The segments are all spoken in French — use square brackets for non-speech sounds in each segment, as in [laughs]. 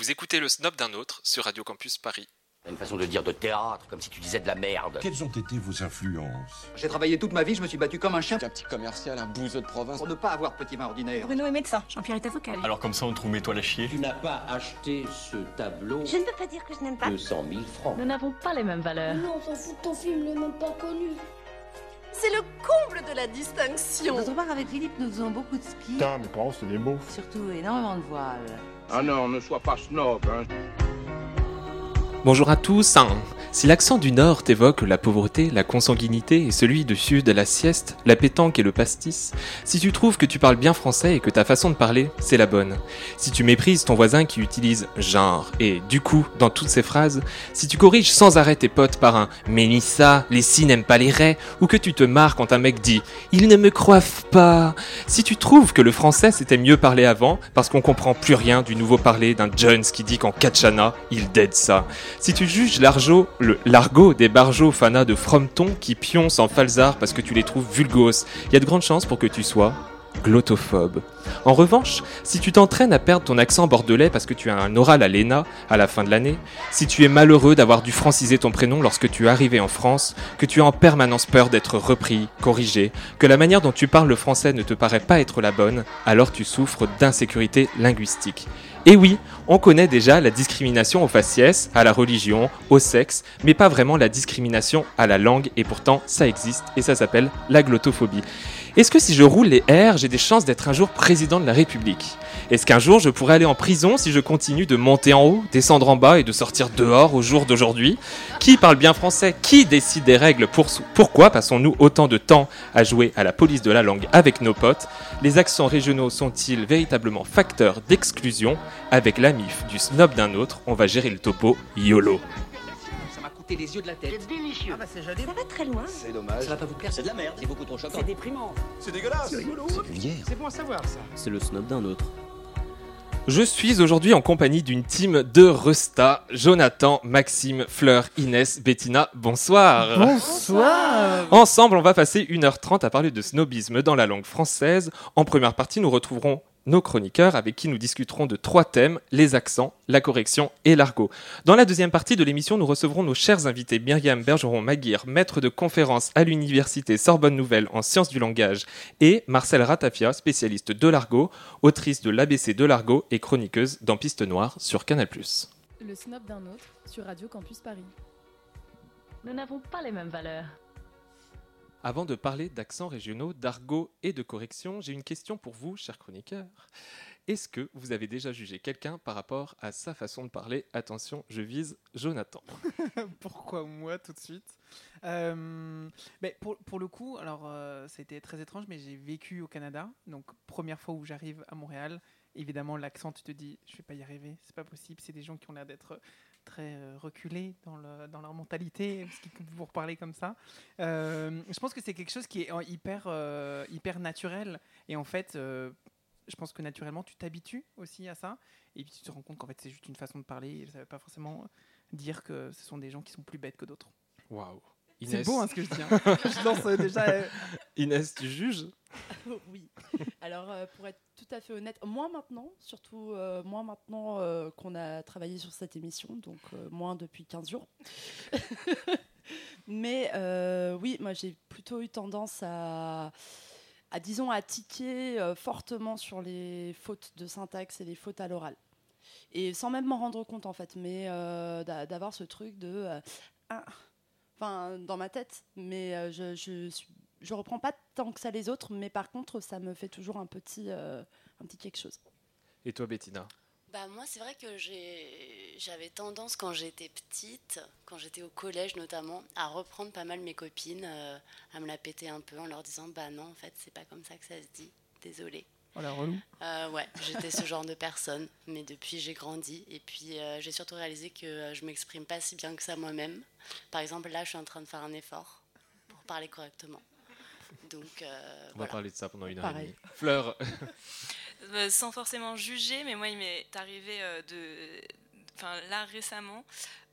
Vous écoutez le snob d'un autre sur Radio Campus Paris. Une façon de dire de théâtre, comme si tu disais de la merde. Quelles ont été vos influences? J'ai travaillé toute ma vie, je me suis battu comme un chien Un petit commercial, un bouseux de province. pour ne pas avoir petit vin ordinaire. Bruno est médecin, Jean-Pierre est avocat. Alors comme ça, on trouve mes toiles à chier. Tu n'as pas acheté ce tableau Je ne peux pas dire que je n'aime pas. 200 000 francs. Nous n'avons pas les mêmes valeurs. Non, on s'en fout de ton film, le même pas connu. C'est le comble de la distinction. D'autre part, avec Philippe, nous faisons beaucoup de ski. Putain, mes parents, c'est des mots. Surtout énormément de voiles. Ah non, ne sois pas snob, hein. Bonjour à tous. Si l'accent du Nord t'évoque la pauvreté, la consanguinité et celui du Sud la sieste, la pétanque et le pastis, si tu trouves que tu parles bien français et que ta façon de parler, c'est la bonne, si tu méprises ton voisin qui utilise genre et du coup dans toutes ses phrases, si tu corriges sans arrêt tes potes par un Mélissa, les si n'aiment pas les raies, ou que tu te marres quand un mec dit Ils ne me croivent pas, si tu trouves que le français c'était mieux parlé avant parce qu'on comprend plus rien du nouveau parler d'un Jones qui dit qu'en Katchana, il dead ça, si tu juges l'argot, le des barjots fanas de Frometon qui pioncent en falzar parce que tu les trouves vulgos, il y a de grandes chances pour que tu sois glottophobe. En revanche, si tu t'entraînes à perdre ton accent bordelais parce que tu as un oral à l'ENA à la fin de l'année, si tu es malheureux d'avoir dû franciser ton prénom lorsque tu es arrivé en France, que tu as en permanence peur d'être repris, corrigé, que la manière dont tu parles le français ne te paraît pas être la bonne, alors tu souffres d'insécurité linguistique. Et oui, on connaît déjà la discrimination au faciès, à la religion, au sexe, mais pas vraiment la discrimination à la langue, et pourtant ça existe, et ça s'appelle la glottophobie. Est-ce que si je roule les R, j'ai des chances d'être un jour président de la République? Est-ce qu'un jour je pourrais aller en prison si je continue de monter en haut, descendre en bas et de sortir dehors au jour d'aujourd'hui? Qui parle bien français? Qui décide des règles pour Pourquoi passons-nous autant de temps à jouer à la police de la langue avec nos potes? Les accents régionaux sont-ils véritablement facteurs d'exclusion? Avec la MIF du snob d'un autre, on va gérer le topo YOLO. Les yeux de la tête. C'est délicieux. Ah bah c'est joli. Ça va très loin. C'est dommage. Ça va pas vous plaire C'est de la merde, c'est beaucoup trop choquant. C'est déprimant. C'est dégueulasse. C'est vulgaire. C'est bon à savoir ça. C'est le snob d'un autre. Je suis aujourd'hui en compagnie d'une team de Resta, Jonathan, Maxime, Fleur, Inès, Bettina, bonsoir Bonsoir Ensemble, on va passer 1h30 à parler de snobisme dans la langue française. En première partie, nous retrouverons nos chroniqueurs avec qui nous discuterons de trois thèmes, les accents, la correction et l'argot. Dans la deuxième partie de l'émission, nous recevrons nos chers invités Myriam Bergeron-Maguire, maître de conférence à l'université Sorbonne Nouvelle en sciences du langage, et Marcel Ratafia, spécialiste de l'argot, autrice de l'ABC de l'argot et chroniqueuse dans Piste Noire sur Canal+. Le snob d'un autre sur Radio Campus Paris. Nous n'avons pas les mêmes valeurs. Avant de parler d'accents régionaux, d'argot et de correction, j'ai une question pour vous, chers chroniqueurs. Est-ce que vous avez déjà jugé quelqu'un par rapport à sa façon de parler? Attention, je vise Jonathan. [laughs] Pourquoi moi tout de suite? Euh, mais pour, pour le coup, alors euh, été très étrange, mais j'ai vécu au Canada. Donc première fois où j'arrive à Montréal, évidemment l'accent, tu te dis, je vais pas y arriver, c'est pas possible. C'est des gens qui ont l'air d'être très euh, reculés dans, le, dans leur mentalité, parce qu'ils vous parler comme ça. Euh, je pense que c'est quelque chose qui est euh, hyper, hyper naturel. Et en fait, je pense que naturellement, tu t'habitues aussi à ça. Et puis tu te rends compte qu'en fait, c'est juste une façon de parler. Et ça ne veut pas forcément dire que ce sont des gens qui sont plus bêtes que d'autres. Waouh. C'est Inès. beau hein, ce que je dis. hein. [laughs] je lance euh, déjà. euh, Inès, tu juges? [laughs] Oui. Alors, euh, pour être tout à fait honnête, moins maintenant, surtout euh, moins maintenant euh, qu'on a travaillé sur cette émission, donc euh, moins depuis 15 jours. [laughs] Mais euh, oui, moi j'ai plutôt eu tendance à, à disons, à tiquer euh, fortement sur les fautes de syntaxe et les fautes à l'oral. Et sans même m'en rendre compte en fait, mais euh, d'a- d'avoir ce truc de... euh, ah, Enfin, dans ma tête, mais euh, je, je suis je reprends pas tant que ça les autres, mais par contre, ça me fait toujours un petit, euh, un petit quelque chose. Et toi, Bettina? Bah moi, c'est vrai que j'ai- j'avais tendance quand j'étais petite, quand j'étais au collège notamment, à reprendre pas mal mes copines, euh, à me la péter un peu en leur disant bah non, en fait, c'est pas comme ça que ça se dit. Désolée. Oh la relou. Euh, ouais, j'étais ce genre de personne, mais depuis j'ai grandi et puis euh, j'ai surtout réalisé que euh, je m'exprime pas si bien que ça moi-même. Par exemple, là, je suis en train de faire un effort pour parler correctement. Donc, euh, On va parler de ça pendant une heure Pareil. et demie. Fleur, Euh, sans forcément juger, mais moi, il m'est arrivé euh, de. Enfin là récemment,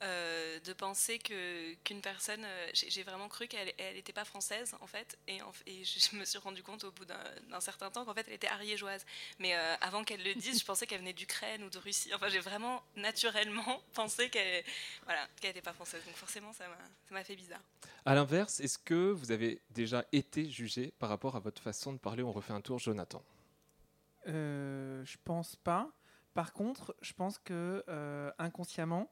euh, de penser que qu'une personne, euh, j'ai vraiment cru qu'elle n'était pas française en fait, et, et, je me suis rendu compte au bout d'un certain temps qu'en fait elle était ariégeoise. Mais euh, avant qu'elle le dise, je pensais qu'elle venait d'Ukraine ou de Russie. Enfin, j'ai vraiment naturellement [laughs] pensé qu'elle voilà, qu'elle n'était pas française. Donc forcément, ça m'a fait bizarre. À l'inverse, est-ce que vous avez déjà été jugé par rapport à votre façon de parler? On refait un tour, Jonathan. je pense pas. Par contre, je pense que inconsciemment,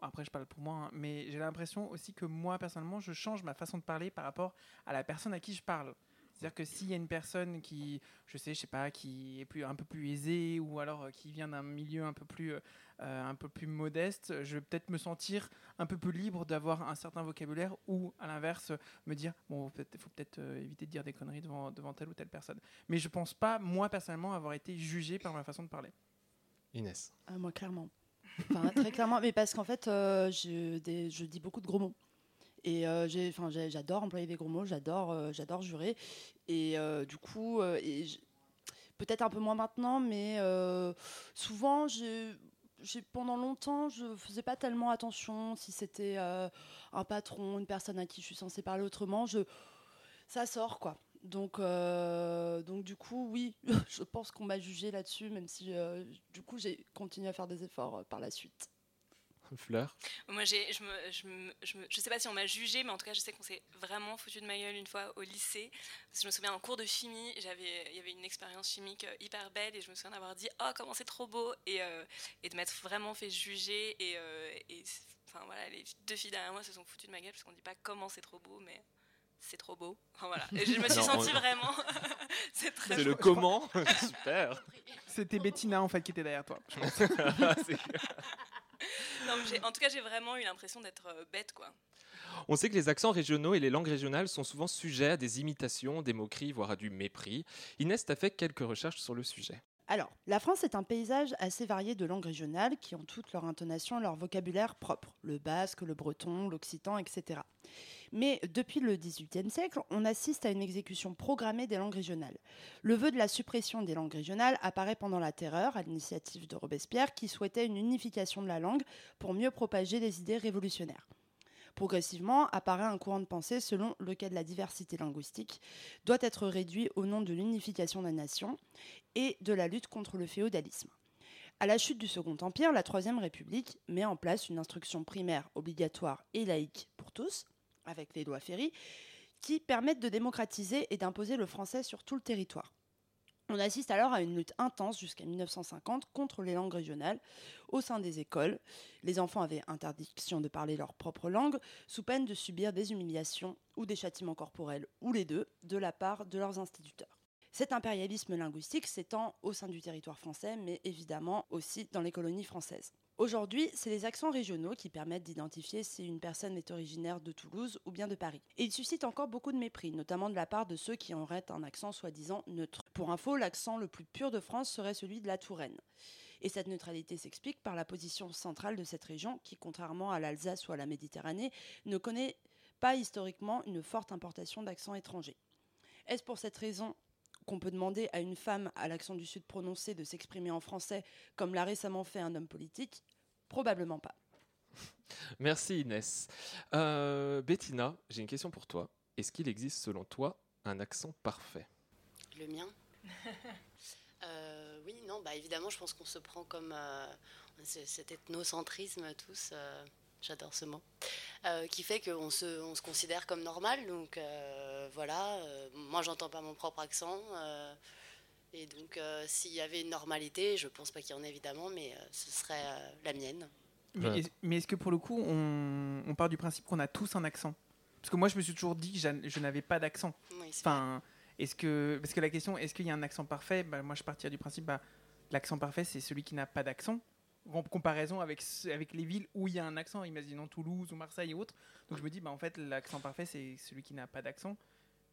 après je parle pour moi, hein, mais j'ai l'impression aussi que moi personnellement, je change ma façon de parler par rapport à la personne à qui je parle. C'est-à-dire que s'il y a une personne qui, je sais, je sais pas, qui est plus, un peu plus aisée ou alors euh, qui vient d'un milieu un peu plus, euh, un peu plus modeste, je vais peut-être me sentir un peu plus libre d'avoir un certain vocabulaire ou à l'inverse me dire bon, il faut peut-être euh, éviter de dire des conneries devant, devant telle ou telle personne. Mais je pense pas, moi personnellement, avoir été jugé par ma façon de parler. Inès. Ah, moi clairement. Enfin, très clairement, mais parce qu'en fait, euh, je, je, dis beaucoup de gros mots. Et euh, j'adore employer des gros mots, j'adore euh, j'adore jurer. Et du coup, peut-être un peu moins maintenant, mais souvent, pendant longtemps, je faisais pas tellement attention si c'était un patron, une personne à qui je suis censée parler autrement. Je, ça sort, quoi. Donc, euh, donc du coup, oui, [laughs] je pense qu'on m'a jugé là-dessus, même si euh, du coup j'ai continué à faire des efforts euh, par la suite. Fleur Moi, j'ai, je, me, je, je, sais pas si on m'a jugé, mais en tout cas, je sais qu'on s'est vraiment foutu de ma gueule une fois au lycée. Parce que je me souviens en cours de chimie, j'avais, il y avait une expérience chimique hyper belle et je me souviens d'avoir dit Oh, comment c'est trop beau Et, et de m'être vraiment fait juger. Et, et enfin, voilà, les deux filles derrière moi se sont foutues de ma gueule parce qu'on dit pas comment c'est trop beau, mais c'est trop beau. voilà. [laughs] Et je me suis sentie vraiment. [laughs] c'est très. C'est le comment [laughs] Super. C'était Bettina en fait qui était derrière toi. non, en tout cas, j'ai vraiment eu l'impression d'être euh, bête, quoi. On sait que les accents régionaux et les langues régionales sont souvent sujets à des imitations, des moqueries, voire à du mépris. Inès, tu as fait quelques recherches sur le sujet. Alors, la France est un paysage assez varié de langues régionales qui ont toutes leur intonation, leur vocabulaire propre, le basque, le breton, l'occitan, etc. Mais depuis le XVIIIe siècle, on assiste à une exécution programmée des langues régionales. Le vœu de la suppression des langues régionales apparaît pendant la Terreur, à l'initiative de Robespierre, qui souhaitait une unification de la langue pour mieux propager les idées révolutionnaires. Progressivement apparaît un courant de pensée selon lequel la diversité linguistique doit être réduite au nom de l'unification de la nation et de la lutte contre le féodalisme. À la chute du Second Empire, la Troisième République met en place une instruction primaire obligatoire et laïque pour tous, avec les lois Ferry, qui permettent de démocratiser et d'imposer le français sur tout le territoire. On assiste alors à une lutte intense jusqu'à 1950 contre les langues régionales au sein des écoles. Les enfants avaient interdiction de parler leur propre langue sous peine de subir des humiliations ou des châtiments corporels, ou les deux, de la part de leurs instituteurs. Cet impérialisme linguistique s'étend au sein du territoire français, mais évidemment aussi dans les colonies françaises. Aujourd'hui, c'est les accents régionaux qui permettent d'identifier si une personne est originaire de Toulouse ou bien de Paris. Et ils suscitent encore beaucoup de mépris, notamment de la part de ceux qui auraient un accent soi-disant neutre. Pour info, l'accent le plus pur de France serait celui de la Touraine. Et cette neutralité s'explique par la position centrale de cette région qui, contrairement à l'Alsace ou à la Méditerranée, ne connaît pas historiquement une forte importation d'accents étrangers. Est-ce pour cette raison qu'on peut demander à une femme à l'accent du Sud prononcé de s'exprimer en français comme l'a récemment fait un homme politique? Probablement pas. [laughs] Merci Inès. Euh, Bettina, j'ai une question pour toi. Est-ce qu'il existe selon toi un accent parfait? Le mien? [laughs] Euh, Oui, non, bah évidemment, je pense qu'on se prend comme euh, cet ethnocentrisme tous. J'adore ce mot. qui fait qu'on se, on se considère comme normal. Donc voilà, moi j'entends pas mon propre accent. Et donc, euh, s'il y avait une normalité, je pense pas qu'il y en ait évidemment, mais euh, ce serait euh, la mienne. Mais, est-ce que pour le coup, on, part du principe qu'on a tous un accent? Parce que moi, je me suis toujours dit que je n'avais pas d'accent. enfin, est-ce que parce que la question, est-ce qu'il y a un accent parfait? Bah, Moi, je partirais du principe, bah, l'accent parfait, c'est celui qui n'a pas d'accent. En comparaison avec, avec les villes où il y a un accent, imaginons Toulouse ou Marseille et autres. Donc je me dis, bah, en fait, l'accent parfait, c'est celui qui n'a pas d'accent.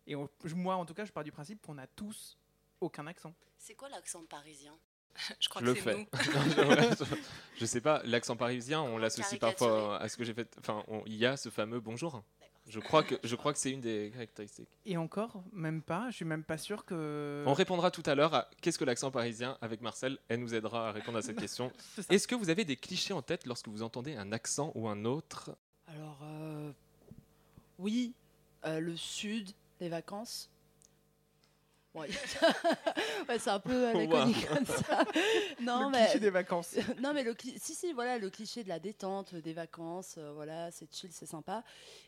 Et moi, en tout cas, je pars du principe qu'on a tous aucun accent. C'est quoi l'accent parisien? [laughs] Je crois que c'est nous. [laughs] je sais pas, l'accent parisien, on l'associe parfois à ce que j'ai fait. Enfin, il y a ce fameux bonjour. Je crois que, je crois que c'est une des caractéristiques. Et encore, même pas. Je suis même pas sûr que. On répondra tout à l'heure à qu'est-ce que l'accent parisien avec Marcel. Elle nous aidera à répondre à cette [laughs] question. Est-ce que vous avez des clichés en tête lorsque vous entendez un accent ou un autre? Alors, euh, oui, euh, le sud, les vacances. Ouais. [laughs] ouais, c'est un peu à la Wow. comme ça. [laughs] Non, Le mais cliché des vacances. [laughs] non, mais le si si voilà le cliché de la détente, des vacances, euh, voilà, c'est chill, c'est sympa.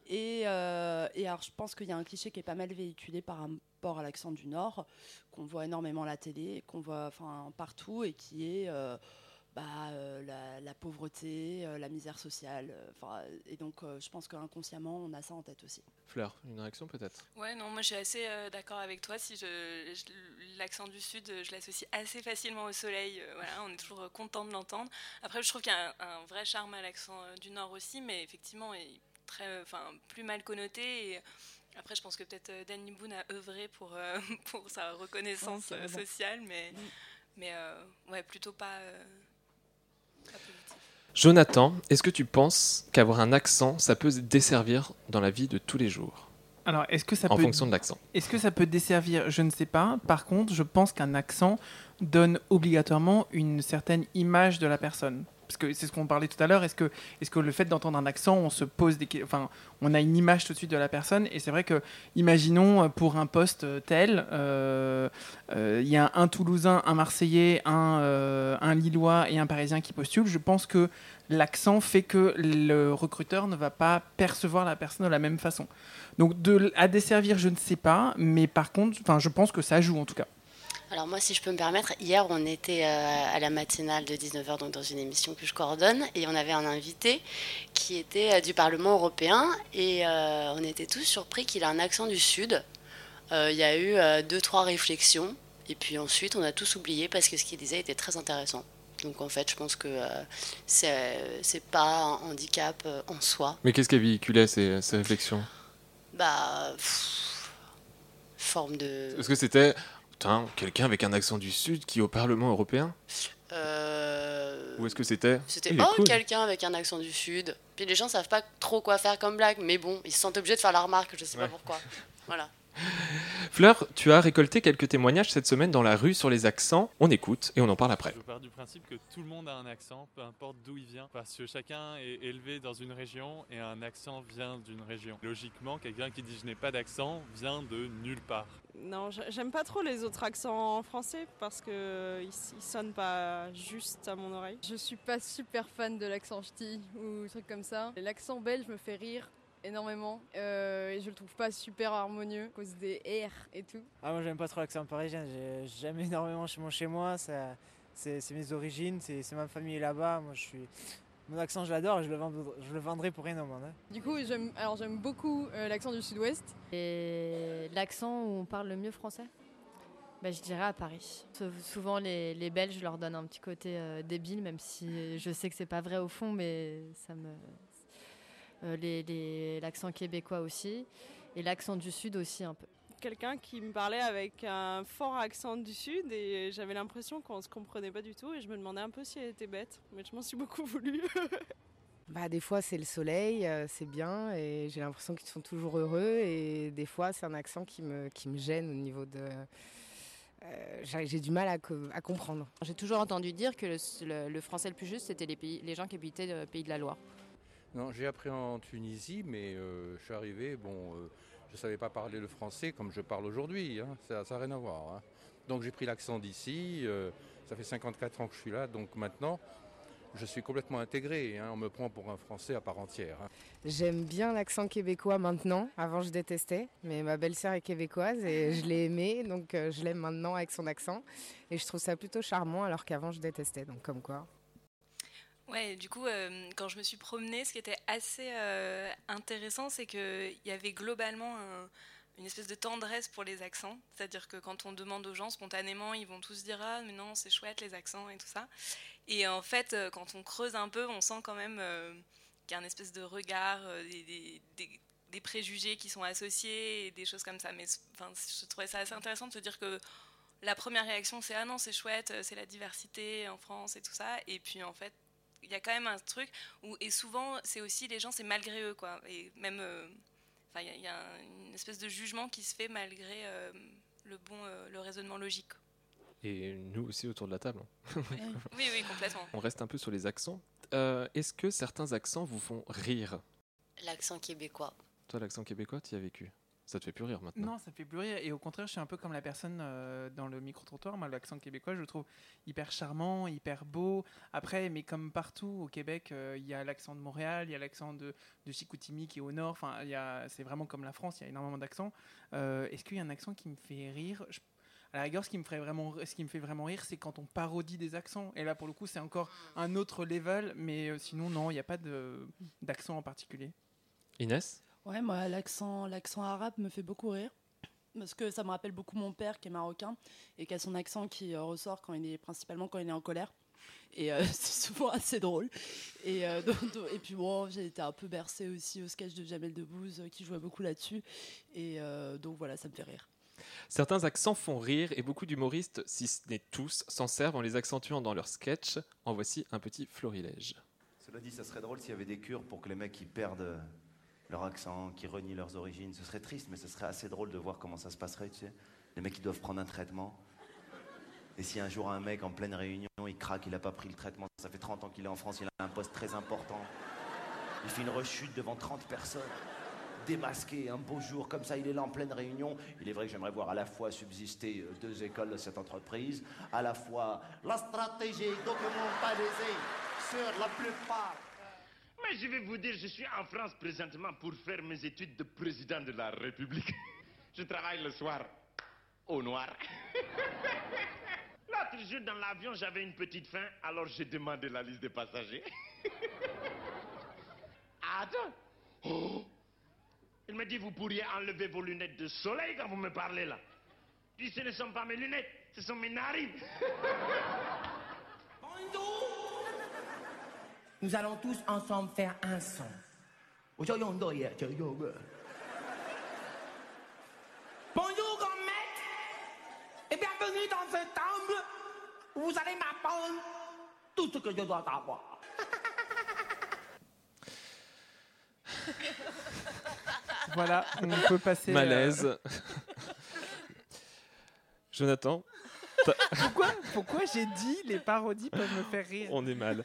Et, euh, et alors je pense qu'il y a un cliché qui est pas mal véhiculé par rapport à l'accent du Nord, qu'on voit énormément à la télé, qu'on voit partout et qui est euh, bah, euh, la, la pauvreté, euh, la misère sociale. euh, et donc euh, je pense qu'inconsciemment on a ça en tête aussi. Fleur, une réaction peut-être? Ouais, non, moi je suis assez euh, d'accord avec toi. Si je, je- l'accent du sud, je l'associe assez facilement au soleil. euh, voilà, on est toujours content de l'entendre. Après, je trouve qu'il y a un, un vrai charme à l'accent euh, du nord aussi, mais effectivement, il est très, euh, enfin, plus mal connoté. Et après, je pense que peut-être euh, Danny Boone a œuvré pour euh, [laughs] pour sa reconnaissance Ouais, euh, sociale, mais mais euh, ouais, plutôt pas. euh, Jonathan, est-ce que tu penses qu'avoir un accent, ça peut desservir dans la vie de tous les jours? Alors, est-ce que ça En peut fonction de l'accent. Est-ce que ça peut desservir? Je ne sais pas. Par contre, je pense qu'un accent donne obligatoirement une certaine image de la personne. Parce que c'est ce qu'on parlait tout à l'heure. Est-ce que, le fait d'entendre un accent, on se pose des, enfin, on a une image tout de suite de la personne. Et c'est vrai que, imaginons euh, pour un poste euh, tel, euh, il y a un Toulousain, un Marseillais, un, Lillois et un Parisien qui postulent. Je pense que l'accent fait que le recruteur ne va pas percevoir la personne de la même façon. Donc à desservir, je ne sais pas, mais par contre, je pense que ça joue en tout cas. Alors moi, si je peux me permettre, hier, on était euh, à la matinale de 19h, donc dans une émission que je coordonne, et on avait un invité qui était euh, du Parlement européen, et euh, on était tous surpris qu'il a un accent du Sud. Euh, Il y a eu euh, deux, trois réflexions, et puis ensuite, on a tous oublié parce que ce qu'il disait était très intéressant. Donc en fait, je pense que c'est pas un handicap en soi. Mais qu'est-ce qui véhiculait ces, ces réflexions? Bah, pff, forme de... Est-ce que c'était putain, quelqu'un avec un accent du Sud qui est au Parlement européen Euh, Ou est-ce que c'était C'était oh quelqu'un avec un accent du sud. Puis les gens savent pas trop quoi faire comme blague, mais bon, ils se sentent obligés de faire la remarque, je sais Ouais. pas pourquoi. Voilà. [laughs] Fleur, tu as récolté quelques témoignages cette semaine dans la rue sur les accents. On écoute et on en parle après. Je pars du principe que tout le monde a un accent, peu importe d'où il vient, parce que chacun est élevé dans une région et un accent vient d'une région. Logiquement, quelqu'un qui dit je n'ai pas d'accent vient de nulle part. Non, j'a- j'aime pas trop les autres accents français parce que ils, ils sonnent pas juste à mon oreille. Je suis pas super fan de l'accent ch'ti ou trucs comme ça. L'accent belge me fait rire énormément euh, et je le trouve pas super harmonieux à cause des R et tout. Ah, moi j'aime pas trop l'accent parisien, j'ai- j'aime énormément chez mon chez moi, ça- c'est mes origines, c'est ma famille là-bas, moi je suis... Mon accent je l'adore, je, le vendre- je le vendrai pour rien au monde. hein. Du coup, j'aime alors j'aime beaucoup euh, l'accent du sud-ouest. Et l'accent où on parle le mieux français? Bah, Je dirais à Paris. Sou- Souvent, les, les Belges leur donnent un petit côté euh, débile, même si je sais que c'est pas vrai au fond, mais ça me. Euh, les- les- L'accent québécois aussi. Et l'accent du Sud aussi, un peu. Quelqu'un qui me parlait avec un fort accent du sud et j'avais l'impression qu'on se comprenait pas du tout et je me demandais un peu si elle était bête, mais je m'en suis beaucoup voulu. [laughs] Bah, des fois, c'est le soleil, euh, c'est bien, et j'ai l'impression qu'ils sont toujours heureux. Et des fois, c'est un accent qui me, qui me gêne au niveau de. euh, j'ai du mal à, co- à comprendre. J'ai toujours entendu dire que le, le- le français le plus juste, c'était les, pays, les gens qui habitaient le pays de la Loire. Non, j'ai appris en Tunisie, mais euh, je suis arrivé, bon, euh, je ne savais pas parler le français comme je parle aujourd'hui, hein, ça n'a rien à voir. hein. Donc j'ai pris l'accent d'ici, euh, ça fait 54 ans que je suis là, donc maintenant je suis complètement intégré, hein, on me prend pour un français à part entière. hein. J'aime bien l'accent québécois maintenant. Avant, je détestais, mais ma belle-sœur est québécoise et je l'ai aimé, donc je l'aime maintenant avec son accent. Et je trouve ça plutôt charmant, alors qu'avant, je détestais. Donc, comme quoi. Ouais, du coup, euh, quand je me suis promenée, ce qui était assez euh, intéressant, c'est qu'il y avait globalement un- une espèce de tendresse pour les accents. C'est-à-dire que quand on demande aux gens spontanément, ils vont tous dire Ah, mais non, c'est chouette les accents et tout ça. Et en fait, euh, quand on creuse un peu, on sent quand même qu'il y a un espèce de regard, des, préjugés qui sont associés et des choses comme ça. Mais je trouvais ça assez intéressant de se dire que la première réaction, c'est Ah non, c'est chouette, c'est la diversité en France et tout ça. Et puis en fait, il y a quand même un truc où, et souvent, c'est aussi les gens, c'est malgré eux, quoi. Et même, euh, Enfin, il y a, y a un- une espèce de jugement qui se fait malgré euh, le bon, euh, le raisonnement logique. Et nous aussi autour de la table. hein. [laughs] Oui, oui, complètement. On reste un peu sur les accents. Euh, Est-ce que certains accents vous font rire? L'accent québécois. Toi, l'accent québécois, tu y as vécu? Ça te fait plus rire maintenant. Non, ça fait plus rire. Et au contraire, je suis un peu comme la personne euh, dans le micro-trottoir. Moi, l'accent québécois, je le trouve hyper charmant, hyper beau. Après, mais comme partout au Québec, euh, il y a l'accent de Montréal, il y a l'accent de, de Chicoutimi qui est au nord. Enfin, il y a- c'est vraiment comme la France, il y a énormément d'accents. Euh, Est-ce qu'il y a un accent qui me fait rire? Je- À la rigueur, ce qui me, ferait vraiment, ce qui me fait vraiment rire, c'est quand on parodie des accents. Et là, pour le coup, c'est encore un autre level. Mais sinon, non, il n'y a pas de- d'accent en particulier. Inès? Ouais, moi, l'accent, l'accent arabe me fait beaucoup rire. Parce que ça me rappelle beaucoup mon père qui est marocain et qui a son accent qui euh, ressort quand il est, principalement quand il est en colère. Et euh, [laughs] c'est souvent assez drôle. Et, euh, [laughs] donc- donc- et puis bon, j'ai été un peu bercée aussi au sketch de Jamel Debbouze qui jouait beaucoup là-dessus. Et euh, donc voilà, ça me fait rire. Certains accents font rire et beaucoup d'humoristes, si ce n'est tous, s'en servent en les accentuant dans leurs sketchs. En voici un petit florilège. Cela dit, ça serait drôle s'il y avait des cures pour que les mecs qui perdent leur accent, qui renient leurs origines. Ce serait triste, mais ce serait assez drôle de voir comment ça se passerait, tu sais. Les mecs qui doivent prendre un traitement. Et si un jour un mec en pleine réunion, il craque, il n'a pas pris le traitement, ça fait 30 ans qu'il est en France, il a un poste très important. Il fait une rechute devant 30 personnes, démasqué, un beau jour, comme ça, il est là en pleine réunion. Il est vrai que j'aimerais voir à la fois subsister euh, deux écoles de cette entreprise, à la fois la stratégie documentalisée sur la plupart Mais je vais vous dire, je suis en France présentement pour faire mes études de président de la République. [laughs] Je travaille le soir au noir. [laughs] L'autre jour dans l'avion, j'avais une petite faim, alors j'ai demandé la liste des passagers. [laughs] Attends. Oh. Il me dit, vous pourriez enlever vos lunettes de soleil quand vous me parlez là. Dis, ce ne sont pas mes lunettes, ce sont mes narines. Nous allons tous ensemble faire un son. Bonjour, grand maître, et bienvenue dans ce temple où vous allez m'apprendre tout ce que je dois savoir. Voilà, on peut passer. euh, Malaise. [laughs] [laughs] Jonathan Pourquoi, pourquoi j'ai dit les parodies peuvent me faire rire On est mal.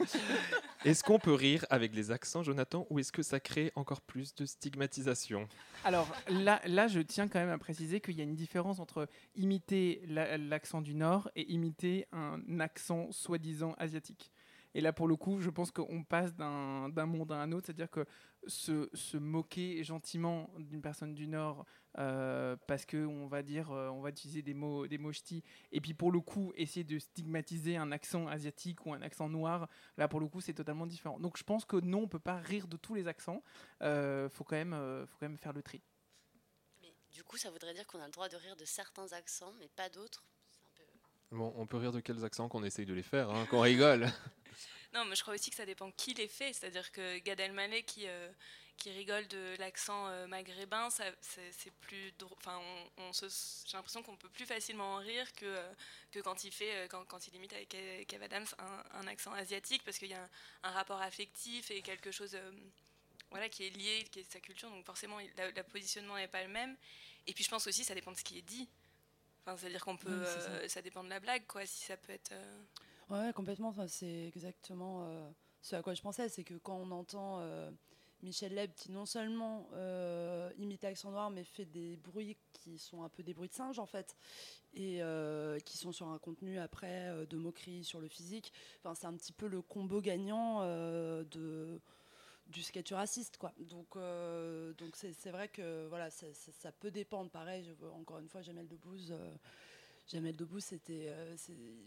Est-ce qu'on peut rire avec les accents, Jonathan, ou est-ce que ça crée encore plus de stigmatisation? Alors là, là, je tiens quand même à préciser qu'il y a une différence entre imiter la- l'accent du Nord et imiter un accent soi-disant asiatique. Et là, pour le coup, je pense qu'on passe d'un d'un monde à un autre, c'est-à-dire que se, moquer gentiment d'une personne du Nord euh, parce que on va dire, euh, on va utiliser des mots, des mots ch'tis, et puis pour le coup, essayer de stigmatiser un accent asiatique ou un accent noir, là pour le coup, c'est totalement différent. Donc je pense que non, on peut pas rire de tous les accents. Euh, faut quand même, euh, faut quand même faire le tri. Du coup, ça voudrait dire qu'on a le droit de rire de certains accents, mais pas d'autres. Bon, on peut rire de quels accents qu'on essaye de les faire, hein, qu'on rigole. [laughs] Non, mais je crois aussi que ça dépend qui les fait. C'est-à-dire que Gad Elmaleh qui, euh, qui rigole de l'accent euh, maghrébin, c'est plus. Enfin, on, j'ai l'impression qu'on peut plus facilement en rire que, euh, que quand il fait, quand, quand il imite avec Ke- Kev Adams un, accent asiatique, parce qu'il y a un, rapport affectif et quelque chose, voilà, qui est lié, qui est sa culture. Donc forcément, le positionnement n'est pas le même. Et puis je pense aussi, ça dépend de ce qui est dit. Enfin, c'est-à-dire qu'on peut, Oui, c'est ça. euh, ça dépend de la blague, quoi. Si ça peut être. euh, Ouais, complètement. Enfin, c'est exactement euh, ce à quoi je pensais. C'est que quand on entend euh, Michel Leb qui non seulement euh, imite l'accent noir, mais fait des bruits qui sont un peu des bruits de singe en fait, et euh, qui sont sur un contenu après euh, de moquerie sur le physique. Enfin, c'est un petit peu le combo gagnant euh, de du sketch raciste quoi. Donc euh, donc c'est vrai que voilà ça, peut dépendre. Pareil je- encore une fois Jamel Debbouze euh, Jamel c'était euh,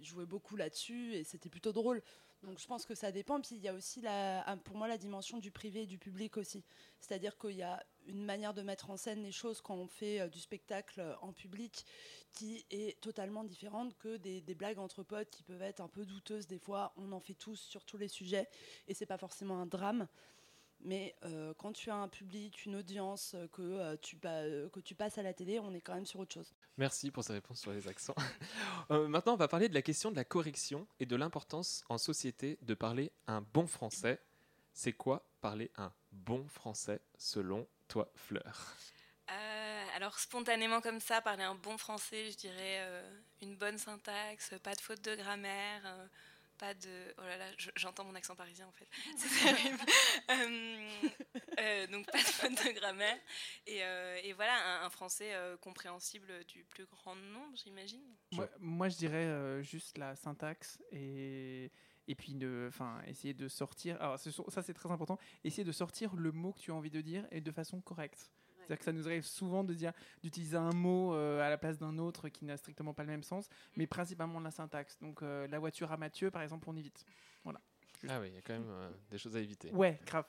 jouait beaucoup là-dessus et c'était plutôt drôle. Donc je pense que ça dépend. Puis il y a aussi la, pour moi la dimension du privé et du public aussi. C'est-à-dire qu'il y a une manière de mettre en scène les choses quand on fait euh, du spectacle en public qui est totalement différente que des, des blagues entre potes qui peuvent être un peu douteuses. Des fois on en fait tous sur tous les sujets et c'est pas forcément un drame mais euh, quand tu as un public, une audience, euh, que, euh, tu, euh, que tu passes à la télé, on est quand même sur autre chose. Merci pour ces réponses sur les accents. [laughs] Euh, maintenant, on va parler de la question de la correction et de l'importance en société de parler un bon français. C'est quoi parler un bon français selon toi, Fleur? Euh, alors spontanément comme ça, parler un bon français, je dirais euh, une bonne syntaxe, pas de faute de grammaire, euh, pas de... Oh là là, je- j'entends mon accent parisien en fait. [laughs] C'est terrible. Euh, euh, donc pas de faute grammaire. Et, euh, et voilà, un, français compréhensible du plus grand nombre, j'imagine. Moi, je dirais juste la syntaxe et, et puis de, essayer de sortir. Alors, ça, c'est très important. Essayer de sortir le mot que tu as envie de dire et de façon correcte. C'est-à-dire que ça nous arrive souvent de dire, d'utiliser un mot euh, à la place d'un autre qui n'a strictement pas le même sens, mais principalement la syntaxe. Donc, euh, la voiture à Mathieu, par exemple, on évite. Voilà. Ah oui, il y a quand même euh, des choses à éviter. Ouais, grave.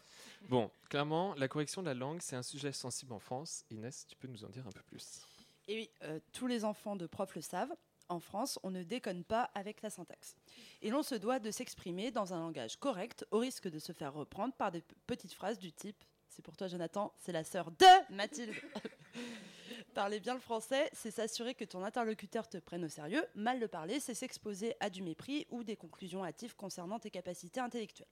Bon, clairement, la correction de la langue, c'est un sujet sensible en France. Inès, tu peux nous en dire un peu plus? Et oui, euh, tous les enfants de profs le savent. En France, on ne déconne pas avec la syntaxe. Et l'on se doit de s'exprimer dans un langage correct, au risque de se faire reprendre par des petites phrases du type C'est pour toi, Jonathan, c'est la sœur de Mathilde. [laughs] Parler bien le français, c'est s'assurer que ton interlocuteur te prenne au sérieux. Mal le parler, c'est s'exposer à du mépris ou des conclusions hâtives concernant tes capacités intellectuelles.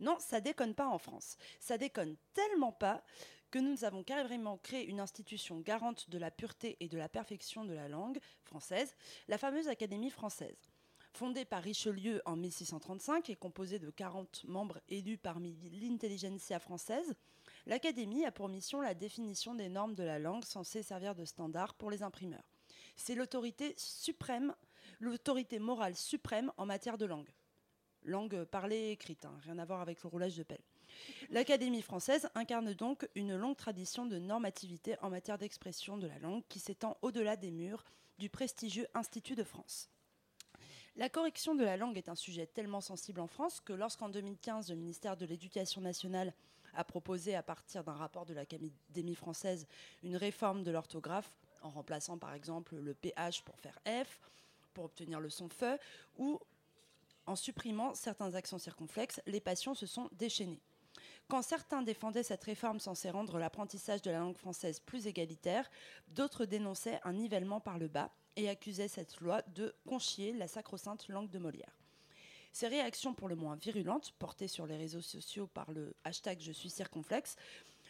Non, ça déconne pas en France. Ça déconne tellement pas que nous avons carrément créé une institution garante de la pureté et de la perfection de la langue française, la fameuse Académie française. Fondée par Richelieu en 1635 et composée de 40 membres élus parmi l'intelligentsia française, l'Académie a pour mission la définition des normes de la langue censées servir de standard pour les imprimeurs. C'est l'autorité suprême, l'autorité morale suprême en matière de langue. Langue parlée et écrite, hein, rien à voir avec le roulage de pelle. L'Académie française incarne donc une longue tradition de normativité en matière d'expression de la langue qui s'étend au-delà des murs du prestigieux Institut de France. La correction de la langue est un sujet tellement sensible en France que lorsqu'en 2015 le ministère de l'Éducation nationale a proposé à partir d'un rapport de l'Académie française une réforme de l'orthographe en remplaçant par exemple le PH pour faire F, pour obtenir le son FE, ou en supprimant certains accents circonflexes, les passions se sont déchaînées. Quand certains défendaient cette réforme censée rendre l'apprentissage de la langue française plus égalitaire, d'autres dénonçaient un nivellement par le bas et accusaient cette loi de conchier la sacro-sainte langue de Molière. Ces réactions pour le moins virulentes, portées sur les réseaux sociaux par le hashtag Je suis circonflexe,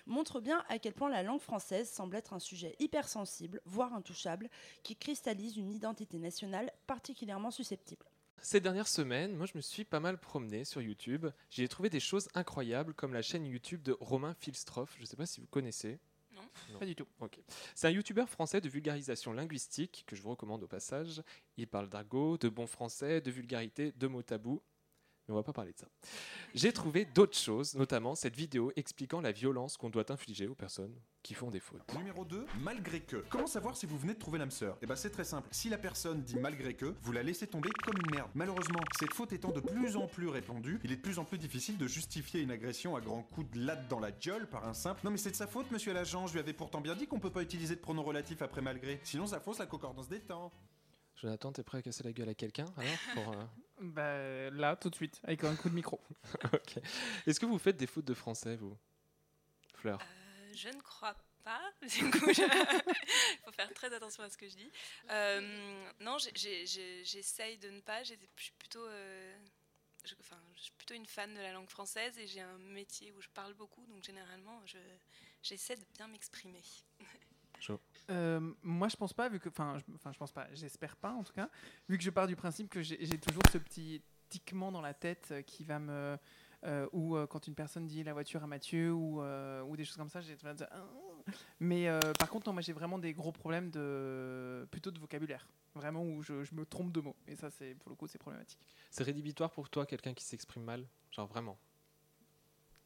montrent bien à quel point la langue française semble être un sujet hypersensible, voire intouchable, qui cristallise une identité nationale particulièrement susceptible. Ces dernières semaines, moi je me suis pas mal promené sur YouTube. J'y ai trouvé des choses incroyables comme la chaîne YouTube de Romain Filstroff. Je ne sais pas si vous connaissez. Non. Pas du tout. C'est un youtubeur français de vulgarisation linguistique que je vous recommande au passage. Il parle d'argot, de bon français, de vulgarité, de mots tabous. Mais on va pas parler de ça. J'ai trouvé d'autres choses, notamment cette vidéo expliquant la violence qu'on doit infliger aux personnes qui font des fautes. Numéro 2, malgré que. Comment savoir si vous venez de trouver l'âme sœur? Eh ben c'est très simple. Si la personne dit malgré que, vous la laissez tomber comme une merde. Malheureusement, cette faute étant de plus en plus répandue, il est de plus en plus difficile de justifier une agression à grands coups de latte dans la gueule par un simple. Non mais c'est de sa faute, monsieur l'agent. Je lui avais pourtant bien dit qu'on peut pas utiliser de pronom relatif après malgré. Sinon ça fausse la concordance des temps. Jonathan, t'es prêt à casser la gueule à quelqu'un alors pour, euh, [laughs] Bah, là, tout de suite, avec un coup de micro. [laughs] Ok. Est-ce que vous faites des fautes de français, vous Fleur? Euh, je ne crois pas. [laughs] Du coup, il faut faire très attention à ce que je dis. Euh, non, j'essaye de ne pas. Je suis plutôt, euh, je, enfin, je suis plutôt une fan de la langue française et j'ai un métier où je parle beaucoup, donc généralement, je- j'essaie de bien m'exprimer. Euh, moi, je pense pas, vu que, enfin, enfin, je pense pas, j'espère pas en tout cas, vu que je pars du principe que j'ai toujours ce petit tiquement dans la tête euh, qui va me, euh, ou quand une personne dit la voiture à Mathieu ou, ou des choses comme ça, j'ai tendance à Ah. Mais par contre, non, moi j'ai vraiment des gros problèmes de, plutôt de vocabulaire, vraiment où je, je me trompe de mots, et ça, c'est pour le coup, c'est problématique. C'est rédhibitoire pour toi, quelqu'un qui s'exprime mal? Genre vraiment?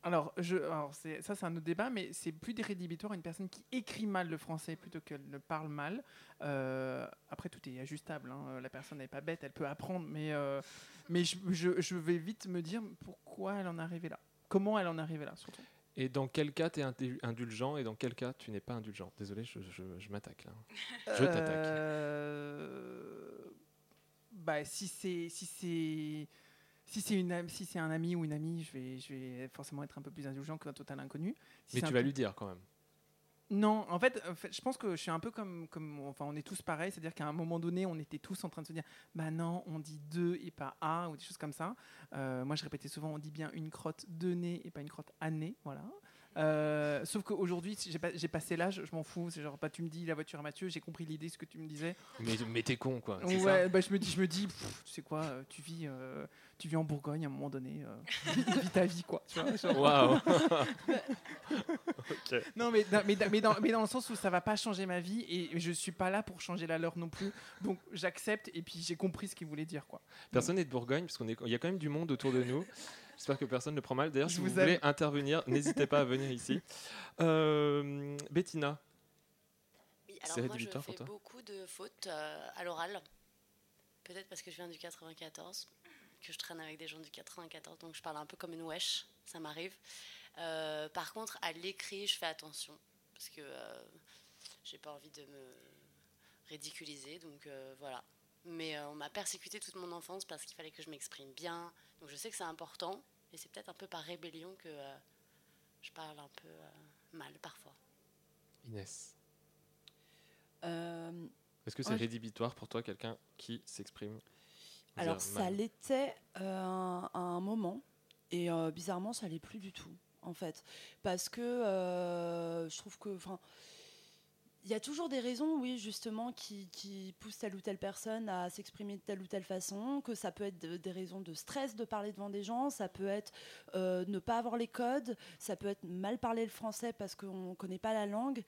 Alors, je, alors c'est- ça, c'est un autre débat, mais c'est plus rédhibitoire une personne qui écrit mal le français plutôt qu'elle ne parle mal. Euh, après, tout est ajustable. hein. La personne n'est pas bête, elle peut apprendre, mais, euh, mais je, je- je vais vite me dire pourquoi elle en est arrivée là. Comment elle en est arrivée là, surtout. Et dans quel cas tu es indulgent et dans quel cas tu n'es pas indulgent? Désolé, je m'attaque là. Je t'attaque. Euh, bah, si c'est si c'est si c'est une si c'est un ami ou une amie, je vais je vais forcément être un peu plus indulgent qu'un total inconnu. Si Mais tu vas lui dire quand même. Non, en fait, en fait, je pense que je suis un peu comme, comme enfin, on est tous pareils, c'est-à-dire qu'à un moment donné, on était tous en train de se dire, bah non, on dit deux et pas a, ou des choses comme ça. Euh, moi, je répétais souvent, on dit bien une crotte de nez et pas une crotte à nez, voilà. Euh, sauf qu'aujourd'hui, j'ai pas- j'ai passé l'âge, je m'en fous. C'est genre, pas tu me dis la voiture à Mathieu, j'ai compris l'idée, ce que tu me disais. Mais, mais t'es con, quoi. c'est Ouais, ça bah, je me dis, je me dis, pff, tu sais quoi, euh, tu vis, euh, tu vis en Bourgogne à un moment donné, euh, [laughs] vis ta vie quoi. Tu vois, genre. Waouh. [laughs] Ok. Non mais, dans- mais, mais, dans, mais dans le sens où ça va pas changer ma vie et je suis pas là pour changer la leur non plus. Donc j'accepte et puis j'ai compris ce qu'il voulait dire quoi. Personne n'est de Bourgogne, parce qu'il y a quand même du monde autour de nous. J'espère que personne ne prend mal. D'ailleurs, si vous vous, voulez intervenir, [laughs] n'hésitez pas à venir ici. Euh, Bettina, Oui, c'est alors moi je fais pour toi beaucoup de fautes euh, à l'oral. Peut-être parce que je viens du 94, que je traîne avec des gens du 94, donc je parle un peu comme une wesh, ça m'arrive. Euh, par contre, à l'écrit, je fais attention, parce que euh, j'ai pas envie de me ridiculiser, donc euh, voilà. Mais euh, on m'a persécuté toute mon enfance parce qu'il fallait que je m'exprime bien, donc je sais que c'est important, et c'est peut-être un peu par rébellion que euh, je parle un peu euh, mal parfois. Inès. Euh, Est-ce que c'est rédhibitoire pour toi, quelqu'un qui s'exprime Alors ça l'était euh, à un- moment et euh, bizarrement ça l'est plus du tout en fait parce que euh, je trouve que enfin il y a toujours des raisons, oui, justement, qui, poussent telle ou telle personne à s'exprimer de telle ou telle façon, que ça peut être de- des raisons de stress de parler devant des gens, ça peut être euh, ne pas avoir les codes, ça peut être mal parler le français parce qu'on ne connaît pas la langue.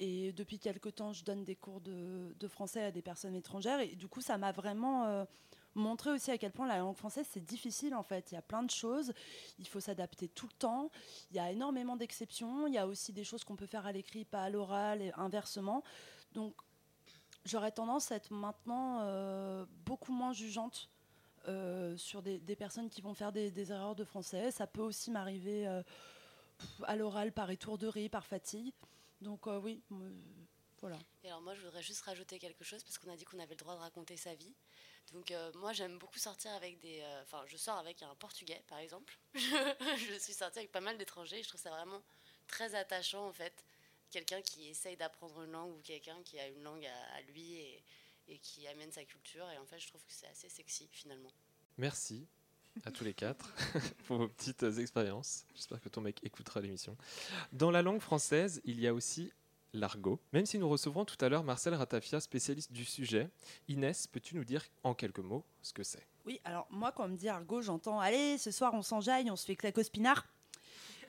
Et depuis quelque temps, je donne des cours de, de français à des personnes étrangères et du coup, ça m'a vraiment... euh, montrer aussi à quel point la langue française c'est difficile en fait. Il y a plein de choses, il faut s'adapter tout le temps. Il y a énormément d'exceptions. Il y a aussi des choses qu'on peut faire à l'écrit, pas à l'oral et inversement. Donc j'aurais tendance à être maintenant euh, beaucoup moins jugeante euh, sur des, personnes qui vont faire des, erreurs de français. Ça peut aussi m'arriver euh, à l'oral par étourderie, par fatigue. Donc oui, voilà. Et alors moi, je voudrais juste rajouter quelque chose parce qu'on a dit qu'on avait le droit de raconter sa vie. Donc euh, moi, j'aime beaucoup sortir avec des... euh, Enfin, je sors avec un Portugais, par exemple. [laughs] je suis sortie avec pas mal d'étrangers je trouve ça vraiment très attachant, en fait. Quelqu'un qui essaye d'apprendre une langue ou quelqu'un qui a une langue à, lui et, qui amène sa culture. Et en fait, je trouve que c'est assez sexy, finalement. Merci à tous les quatre [laughs] pour vos petites expériences. J'espère que ton mec écoutera l'émission. Dans la langue française, il y a aussi l'argot. Même si nous recevrons tout à l'heure Marcel Ratafia, spécialiste du sujet, Inès, peux-tu nous dire en quelques mots ce que c'est? Oui, alors moi, quand on me dit argot, j'entends Allez, ce soir, on s'enjaille, on se fait claque au spinard.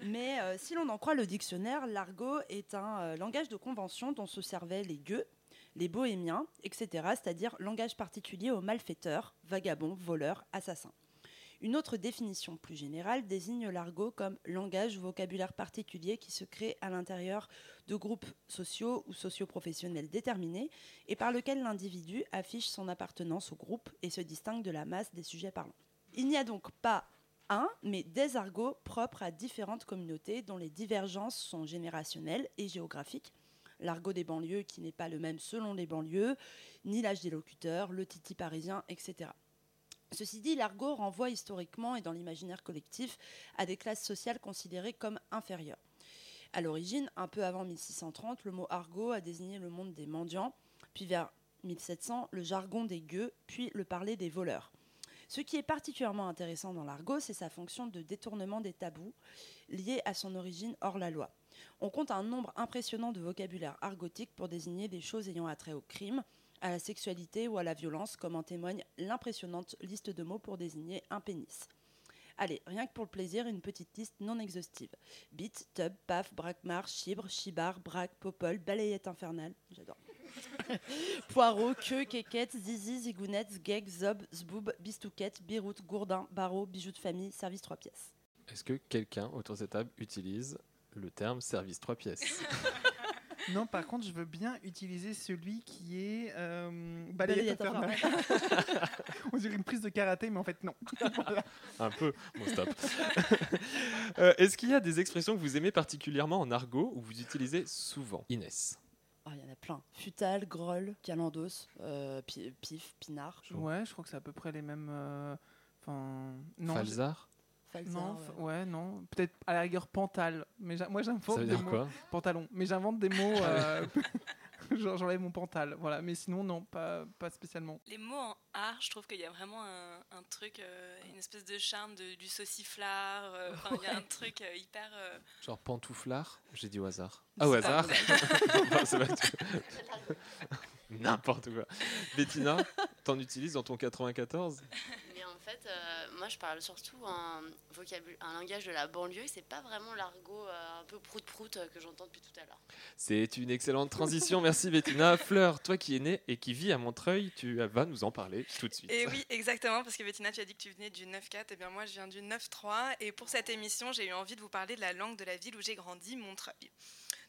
Mais euh, si l'on en croit le dictionnaire, l'argot est un euh, langage de convention dont se servaient les gueux, les bohémiens, etc., c'est-à-dire langage particulier aux malfaiteurs, vagabonds, voleurs, assassins. Une autre définition plus générale désigne l'argot comme langage ou vocabulaire particulier qui se crée à l'intérieur de groupes sociaux ou socioprofessionnels déterminés et par lequel l'individu affiche son appartenance au groupe et se distingue de la masse des sujets parlants. Il n'y a donc pas un, mais des argots propres à différentes communautés dont les divergences sont générationnelles et géographiques. L'argot des banlieues qui n'est pas le même selon les banlieues, ni l'âge des locuteurs, le titi parisien, etc. Ceci dit, l'argot renvoie historiquement et dans l'imaginaire collectif à des classes sociales considérées comme inférieures. À l'origine, un peu avant 1630, le mot argot a désigné le monde des mendiants, puis vers 1700, le jargon des gueux, puis le parler des voleurs. Ce qui est particulièrement intéressant dans l'argot, c'est sa fonction de détournement des tabous liés à son origine hors la loi. On compte un nombre impressionnant de vocabulaire argotique pour désigner des choses ayant attrait au crime, à la sexualité ou à la violence, comme en témoigne l'impressionnante liste de mots pour désigner un pénis. Allez, rien que pour le plaisir, une petite liste non exhaustive. Bite, tub, paf, braquemar, chibre, chibar, braque, popole, balayette infernale. J'adore. [laughs] Poireau, queue, quéquette, zizi, zigounette, zgeg, zob, zboob, bistouquette, biroute, gourdin, barreau, bijoux de famille, service 3 pièces. Est-ce que quelqu'un autour de cette table utilise le terme service 3 pièces? [laughs] Non, par contre, je veux bien utiliser celui qui est euh, balayette Balayette infernale. [laughs] On dirait une prise de karaté, mais en fait non. Voilà. [laughs] Un peu. Bon, stop. [laughs] Euh, Est-ce qu'il y a des expressions que vous aimez particulièrement en argot ou vous utilisez souvent? Inès. Ah, Il y en a plein. Futal, groll, calandos, euh, pi- pif, pinard. Ouais, je crois que c'est à peu près les mêmes. euh, Enfin, non. Falzar Falzar, Non, ouais. non. Peut-être à la rigueur pantal. Mais moi j'invente Ça veut des dire mots. quoi Pantalon. Mais j'invente des mots. [laughs] euh, [laughs] Genre, j'enlève mon pantal. Voilà. Mais sinon, non, pas, pas spécialement. Les mots en art, je trouve qu'il y a vraiment un, un truc, euh, une espèce de charme de- du sauciflard. euh, Il y a un truc euh, hyper. euh, Genre pantouflard J'ai dit au hasard. Ah, au hasard pas [laughs] Non, c'est pas tout. N'importe quoi. Bettina, t'en utilises dans ton 94 Mais en fait, euh, moi je parle surtout un vocabulaire, un langage de la banlieue. C'est pas vraiment l'argot euh, un peu prout-prout euh, que j'entends depuis tout à l'heure. C'est une excellente transition, merci Bettina. [laughs] Fleur, toi qui es née et qui vis à Montreuil, tu vas nous en parler tout de suite. Et oui, exactement, parce que Bettina, tu as dit que tu venais du 9-4, et bien moi je viens du 9-3, et pour cette émission, j'ai eu envie de vous parler de la langue de la ville où j'ai grandi, Montreuil.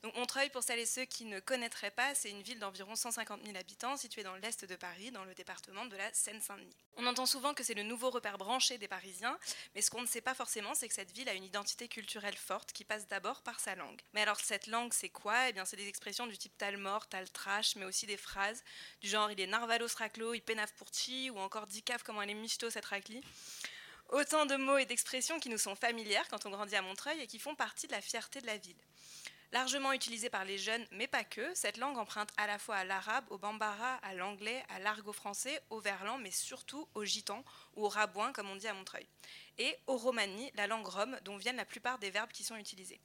Donc Montreuil, pour celles et ceux qui ne connaîtraient pas, c'est une ville d'environ 150 000 habitants située dans l'est de Paris, dans le département de la Seine-Saint-Denis. On entend souvent que c'est le nouveau repère branché des Parisiens, mais ce qu'on ne sait pas forcément, c'est que cette ville a une identité culturelle forte qui passe d'abord par sa langue. Mais alors cette langue, c'est quoi? Eh bien, c'est des expressions du type tal mort, tal trash, mais aussi des phrases du genre il est narvalos raclo, il pénave pour chi, ou encore dicave comment elle est michto cette. Autant de mots et d'expressions qui nous sont familières quand on grandit à Montreuil et qui font partie de la fierté de la ville. Largement utilisée par les jeunes, mais pas que, cette langue emprunte à la fois à l'arabe, au bambara, à l'anglais, à l'argot français, au verlan, mais surtout au gitan ou au rabouin, comme on dit à Montreuil. Et au romani, la langue rome, dont viennent la plupart des verbes qui sont utilisés.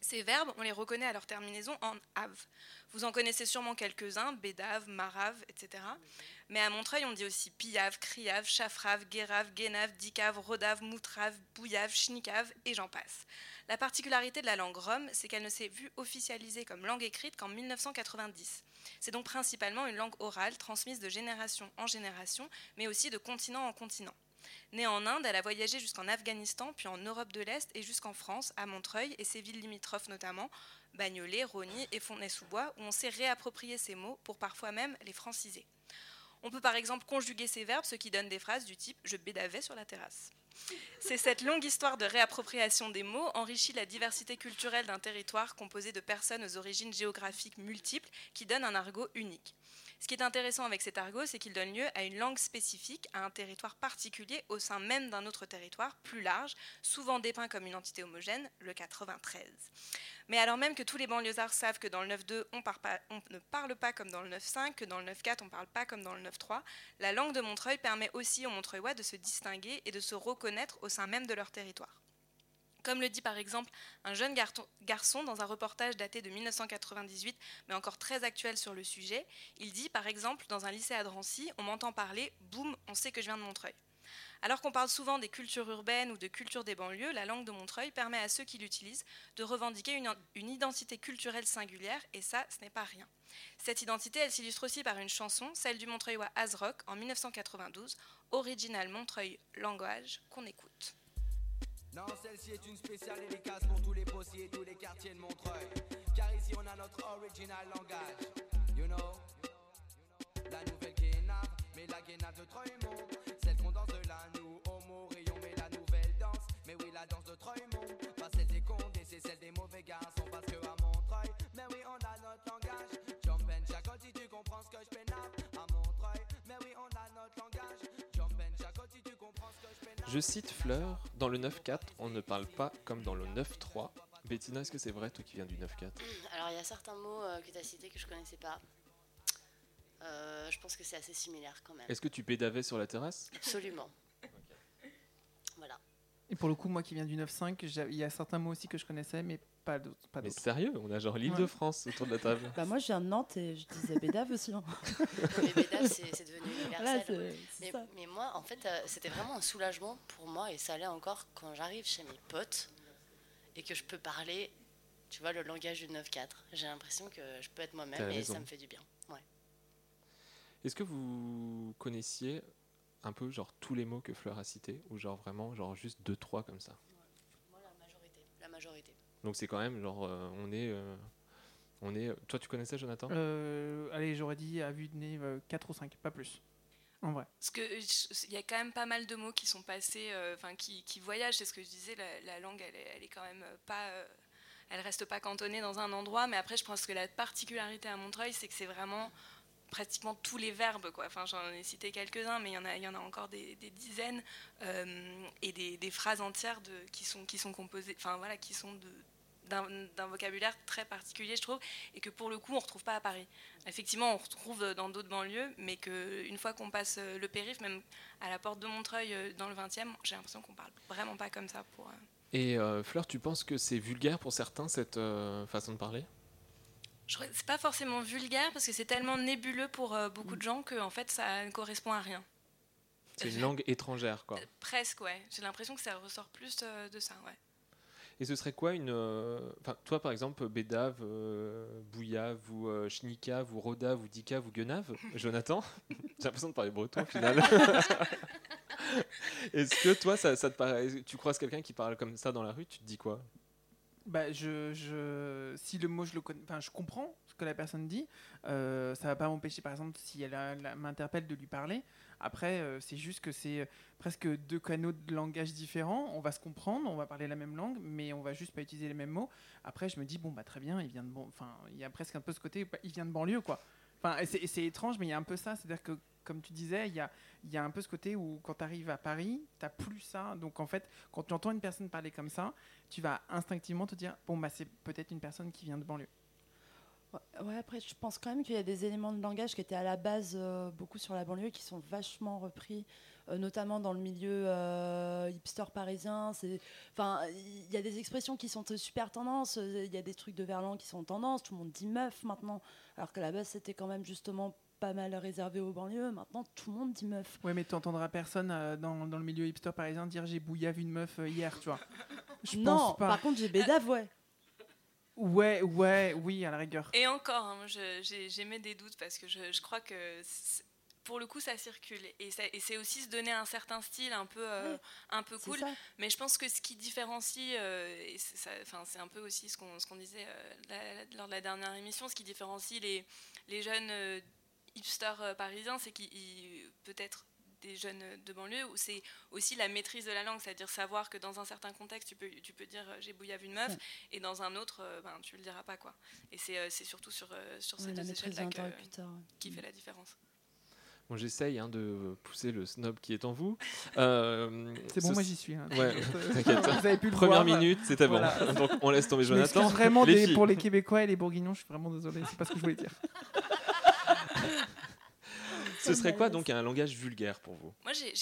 Ces verbes, on les reconnaît à leur terminaison en ave. Vous en connaissez sûrement quelques-uns, bédave, marave, etc. Mais à Montreuil, on dit aussi pillave, criave, chafrave, guérave, guénave, dicave, rodave, moutrave, bouillave, schnicave, et j'en passe. La particularité de la langue rome, c'est qu'elle ne s'est vue officialisée comme langue écrite qu'en 1990. C'est donc principalement une langue orale transmise de génération en génération, mais aussi de continent en continent. Née en Inde, elle a voyagé jusqu'en Afghanistan, puis en Europe de l'Est et jusqu'en France, à Montreuil et ses villes limitrophes notamment, Bagnolet, Rosny et Fontenay-sous-Bois, où on s'est réapproprié ces mots pour parfois même les franciser. On peut par exemple conjuguer ces verbes, ce qui donne des phrases du type je bédavais sur la terrasse. C'est cette longue histoire de réappropriation des mots enrichit la diversité culturelle d'un territoire composé de personnes aux origines géographiques multiples qui donne un argot unique. Ce qui est intéressant avec cet argot, c'est qu'il donne lieu à une langue spécifique, à un territoire particulier au sein même d'un autre territoire plus large, souvent dépeint comme une entité homogène, le 93. Mais alors même que tous les banlieusards savent que dans le 9-2, on, on ne parle pas comme dans le 9-5, que dans le 9-4, on ne parle pas comme dans le 9-3, la langue de Montreuil permet aussi aux Montreuillois de se distinguer et de se reconnaître au sein même de leur territoire. Comme le dit par exemple un jeune garçon dans un reportage daté de 1998, mais encore très actuel sur le sujet, il dit par exemple dans un lycée à Drancy, on m'entend parler, boum, on sait que je viens de Montreuil. Alors qu'on parle souvent des cultures urbaines ou de culture des banlieues, la langue de Montreuil permet à ceux qui l'utilisent de revendiquer une, une identité culturelle singulière, et ça, ce n'est pas rien. Cette identité, elle s'illustre aussi par une chanson, celle du Montreuillois Azrock en 1992, original Montreuil Langage, qu'on écoute. Non, celle-ci est une spéciale dédicace pour tous les postiers et tous les quartiers de Montreuil. Car ici on a notre original langage. You know, la nouvelle guénave, mais la guénave de Treumont. Je cite Fleur, dans le 9-4, on ne parle pas comme dans le 9-3. Bettina, est-ce que c'est vrai, toi qui viens du 9-4 Alors il y a certains mots euh, que tu as cités que je connaissais pas. Euh, je pense que c'est assez similaire quand même. Est-ce que tu pédavais sur la terrasse? Absolument. Voilà. Et pour le coup, moi qui viens du 9-5, j'ai- il y a certains mots aussi que je connaissais, mais pas d'autres. Mais sérieux, on a genre l'île Ouais. de France autour de la table. Bah moi je viens de Nantes et je disais bédave aussi. hein. [laughs] Mais Bédave, c'est devenu universel. mais, moi, en fait, euh, c'était vraiment un soulagement pour moi, et ça l'est encore quand j'arrive chez mes potes et que je peux parler, tu vois, le langage du 9-4. J'ai l'impression que je peux être moi-même et raison. ça me fait du bien. Ouais. Est-ce que vous connaissiez un peu genre tous les mots que Fleur a cités ou genre vraiment genre juste deux trois comme ça Moi, la majorité. La majorité. Donc c'est quand même genre euh, on est euh, on est toi tu connaissais Jonathan? Euh, allez, j'aurais dit à vue de nez 4 ou 5, pas plus. En vrai. Parce que il y a quand même pas mal de mots qui sont passés, euh, enfin qui, qui voyagent. C'est ce que je disais, la, la langue, elle est, elle est quand même euh, pas, euh, elle reste pas cantonnée dans un endroit. Mais après, je pense que la particularité à Montreuil, c'est que c'est vraiment pratiquement tous les verbes, quoi. Enfin, j'en ai cité quelques-uns, mais il y en a, il y en a encore des, dizaines euh, et des, phrases entières qui sont qui sont composées, enfin voilà, qui sont d'un vocabulaire très particulier, je trouve, et que pour le coup, on retrouve pas à Paris. Effectivement, on retrouve dans d'autres banlieues, mais qu'une fois qu'on passe euh, le périph', même à la porte de Montreuil euh, dans le 20e, j'ai l'impression qu'on parle vraiment pas comme ça pour. Et Fleur, tu penses que c'est vulgaire pour certains cette façon de parler? C'est pas forcément vulgaire parce que c'est tellement nébuleux pour euh, beaucoup de gens que en fait ça ne correspond à rien. C'est une langue étrangère, quoi. Presque, ouais. J'ai l'impression que ça ressort plus euh, de ça, ouais. Et ce serait quoi une. euh, Enfin, toi, par exemple, Bédave, euh, Bouillave, ou euh, Schnicave, ou Rodave, ou Dicave, ou Guenave, [laughs] Jonathan [laughs] J'ai l'impression de parler breton au final. [laughs] Est-ce que toi, ça, ça te paraît. Tu croises quelqu'un qui parle comme ça dans la rue, tu te dis quoi? Bah, je, je, si le mot je le enfin, je comprends ce que la personne dit. euh, ça va pas m'empêcher, par exemple, si elle m'interpelle, de lui parler. Après, euh, c'est juste que c'est euh, presque deux canaux de langage différents. On va se comprendre, on va parler la même langue, mais on va juste pas utiliser les mêmes mots. Après, je me dis bon bah très bien, il vient de bon, enfin, il y a presque un peu ce côté, bah, il vient de banlieue quoi. Enfin, c'est, étrange, mais il y a un peu ça, c'est-à-dire que comme tu disais, il y a, un peu ce côté où quand tu arrives à Paris, tu plus ça. Donc en fait, quand tu entends une personne parler comme ça, tu vas instinctivement te dire bon bah c'est peut-être une personne qui vient de banlieue. Ouais, après, je pense quand même qu'il y a des éléments de langage qui étaient à la base euh, beaucoup sur la banlieue qui sont vachement repris, euh, notamment dans le milieu euh, hipster parisien. Enfin, il y a des expressions qui sont super tendances. euh, Il y a des trucs de Verlan qui sont tendance. Tout le monde dit meuf maintenant, alors qu'à la base c'était quand même justement pas mal réservé aux banlieues. Maintenant, tout le monde dit meuf. Ouais, mais tu entendras personne euh, dans, dans le milieu hipster parisien dire j'ai bouillave une meuf euh, hier, tu vois. Je non, pense pas. par contre, j'ai bédave, ouais. Ouais, ouais, oui, à la rigueur. Et encore, hein, j'émets des doutes parce que je, je crois que pour le coup ça circule et, c'est aussi se donner un certain style un peu euh, un peu cool ça. mais je pense que ce qui différencie euh, et c'est ça- enfin, c'est un peu aussi ce qu'on ce qu'on disait euh, la- lors de la dernière émission ce qui différencie les, les jeunes euh, hipsters euh, parisiens c'est qu'ils ils- peut-être des jeunes de banlieue où c'est aussi la maîtrise de la langue c'est-à-dire savoir que dans un certain contexte tu peux tu peux dire euh, j'ai bouillave une meuf Ouais. et dans un autre euh, ben tu le diras pas quoi et c'est euh, c'est surtout sur sur Ouais, ces la deux maîtrise échelles là de l'interlocuteur, ouais. qui fait la différence Bon, j'essaye hein, de pousser le snob qui est en vous. Euh, C'est bon, ce- moi, j'y suis, hein. Ouais, [laughs] Vous avez pu le Première voir. minute, c'était Voilà. bon. [laughs] Donc on laisse tomber Jonathan. vraiment Les des- filles. pour les Québécois et les Bourguignons, je suis vraiment désolé, c'est pas ce que je voulais dire. [laughs] Ce serait quoi donc un langage vulgaire pour vous? Moi, j'ai-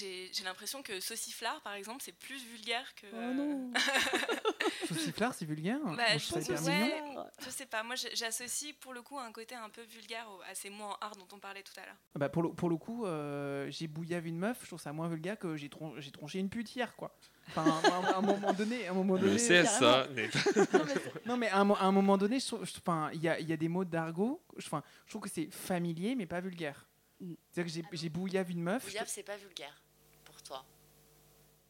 l'impression que sauciflard, par exemple, c'est plus vulgaire que. Oh non [laughs] Sauciflard, c'est vulgaire? Bah, Moi, je pense ouais, sais pas. Moi, j'associe pour le coup un côté un peu vulgaire à ces mots en art dont on parlait tout à l'heure. Bah, pour, le, pour le coup, euh, j'ai bouillave une meuf, je trouve ça moins vulgaire que j'ai tron- j'ai tronché une pute hier, quoi. Enfin, à, un- moment donné, à un moment Le donné. CSA non, mais, non, mais à un, mo- à un moment donné, je je- il y a, il y a des mots d'argot. Enfin, je trouve que c'est familier, mais pas vulgaire. C'est-à-dire que j'ai- j'ai bouillave une meuf. je Bouillave, c'est pas vulgaire pour toi.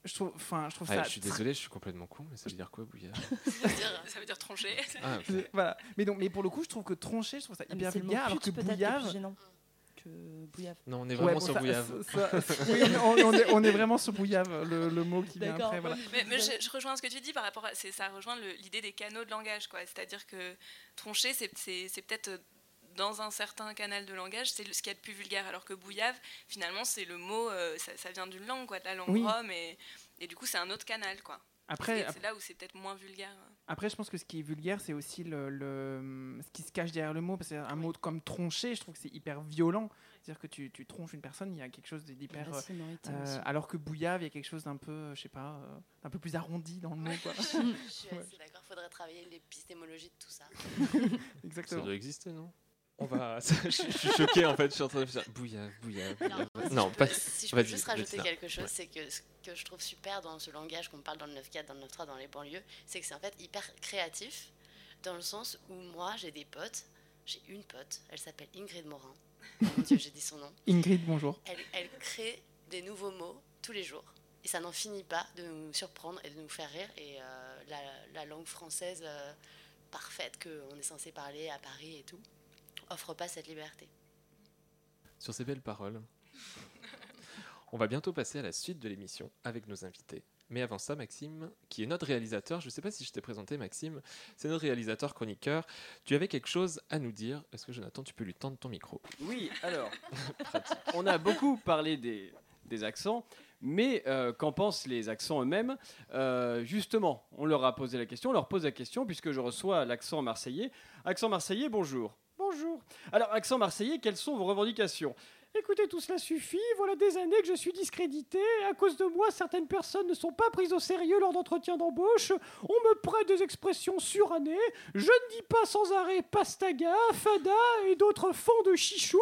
Je trouve, enfin, je trouve Ah, ça. Je suis désolé, je suis complètement con, mais ça veut dire quoi, bouillard [laughs] Ça veut dire, ça veut dire troncher. Ah, Voilà. Mais donc, mais pour le coup, je trouve que troncher, je trouve ça Ah, hyper vulgaire, alors que bouillave. gênant que bouillave. Non, on est Ouais, vraiment bon, sur ça- bouillave. ça- ça- [laughs] oui, on, on est, on est vraiment sur bouillave, le, le mot qui vient après. Voilà. Mais, mais je, je rejoins ce que tu dis par rapport à. c'est- Ça rejoint le- l'idée des canaux de langage, quoi. C'est-à-dire que troncher, c'est c'est- c'est peut-être. Dans un certain canal de langage, c'est ce qu'il y a de plus vulgaire, alors que bouillave, finalement, c'est le mot, euh, ça, ça vient d'une langue, quoi, de la langue Oui. rome, et, et du coup, c'est un autre canal, quoi. Après- C'est- là où c'est peut-être moins vulgaire. Après, je pense que ce qui est vulgaire, c'est aussi le, le- ce qui se cache derrière le mot. Parce qu'un mot comme troncher, je trouve que c'est hyper violent. C'est-à-dire que tu, tu tronches une personne, il y a quelque chose d'hyper. Euh, alors que bouillave, il y a quelque chose d'un peu, euh, je sais pas, euh, d'un peu plus arrondi dans le mot. Quoi. [laughs] Je suis Ouais. assez d'accord, faudrait travailler l'épistémologie de tout ça. [laughs] Ça Exactement. doit exister, non? On va. [laughs] [laughs] je, suis choqué en fait, je suis en train de faire bouillave. moi, si Non, je pas. peux- Si je peux juste rajouter quelque chose, Ouais. c'est que ce que je trouve super dans ce langage qu'on parle dans le 9.4, dans le 9.3, dans les banlieues, c'est que c'est en fait hyper créatif, dans le sens où moi j'ai des potes, j'ai une pote, elle s'appelle Ingrid Morin. Oh mon dieu, j'ai dit son nom. [laughs] Ingrid, bonjour. Elle, elle crée des nouveaux mots tous les jours. Et ça n'en finit pas de nous surprendre et de nous faire rire. Et euh, la, la langue française euh, parfaite qu'on est censé parler à Paris et tout, offre pas cette liberté. Sur ces belles paroles, on va bientôt passer à la suite de l'émission avec nos invités. Mais avant ça, Maxime, qui est notre réalisateur, je ne sais pas si je t'ai présenté, Maxime, c'est notre réalisateur chroniqueur. Tu avais quelque chose à nous dire. Est-ce que Jonathan, tu peux lui tendre ton micro? Oui, alors, [laughs] on a beaucoup parlé des, des accents, Mais euh, qu'en pensent les accents eux-mêmes? Euh, Justement, on leur a posé la question, on leur pose la question puisque je reçois l'accent marseillais. Accent marseillais, bonjour. Bonjour. Alors, accent marseillais, quelles sont vos revendications? Écoutez, tout cela suffit. Voilà des années que je suis discrédité. À cause de moi, certaines personnes ne sont pas prises au sérieux lors d'entretiens d'embauche. On me prête des expressions surannées. Je ne dis pas sans arrêt pastaga, fada et d'autres fonds de chichoun.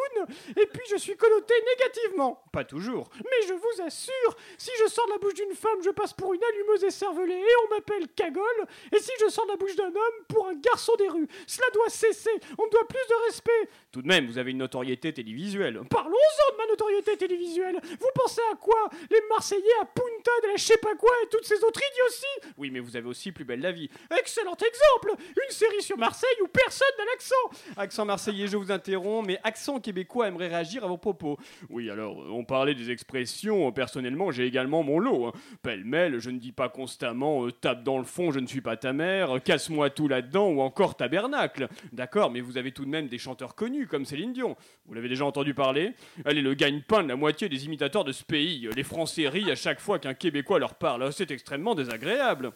Et puis je suis connoté négativement. Pas toujours. Mais je vous assure, si je sors de la bouche d'une femme, je passe pour une allumeuse écervelée et on m'appelle cagole. Et si je sors de la bouche d'un homme, pour un garçon des rues. Cela doit cesser. On me doit plus de respect. Tout de même, vous avez une notoriété télévisuelle. De ma notoriété télévisuelle. Vous pensez à quoi? Les Marseillais à Punta de la je sais pas quoi et toutes ces autres idioties Oui, mais vous avez aussi Plus belle la vie. Excellent exemple Une série sur Marseille où personne n'a l'accent Accent marseillais, je vous interromps, mais accent québécois aimerait réagir à vos propos. Oui, alors, on parlait des expressions. Personnellement, j'ai également mon lot. hein. Pêle-mêle, je ne dis pas constamment euh, tape dans le fond, je ne suis pas ta mère, casse-moi tout là-dedans ou encore tabernacle. D'accord, mais vous avez tout de même des chanteurs connus comme Céline Dion. Vous l'avez déjà entendu parler? Elle est le gagne-pain de la moitié des imitateurs de ce pays. Les Français rient à chaque fois qu'un Québécois leur parle. C'est extrêmement désagréable.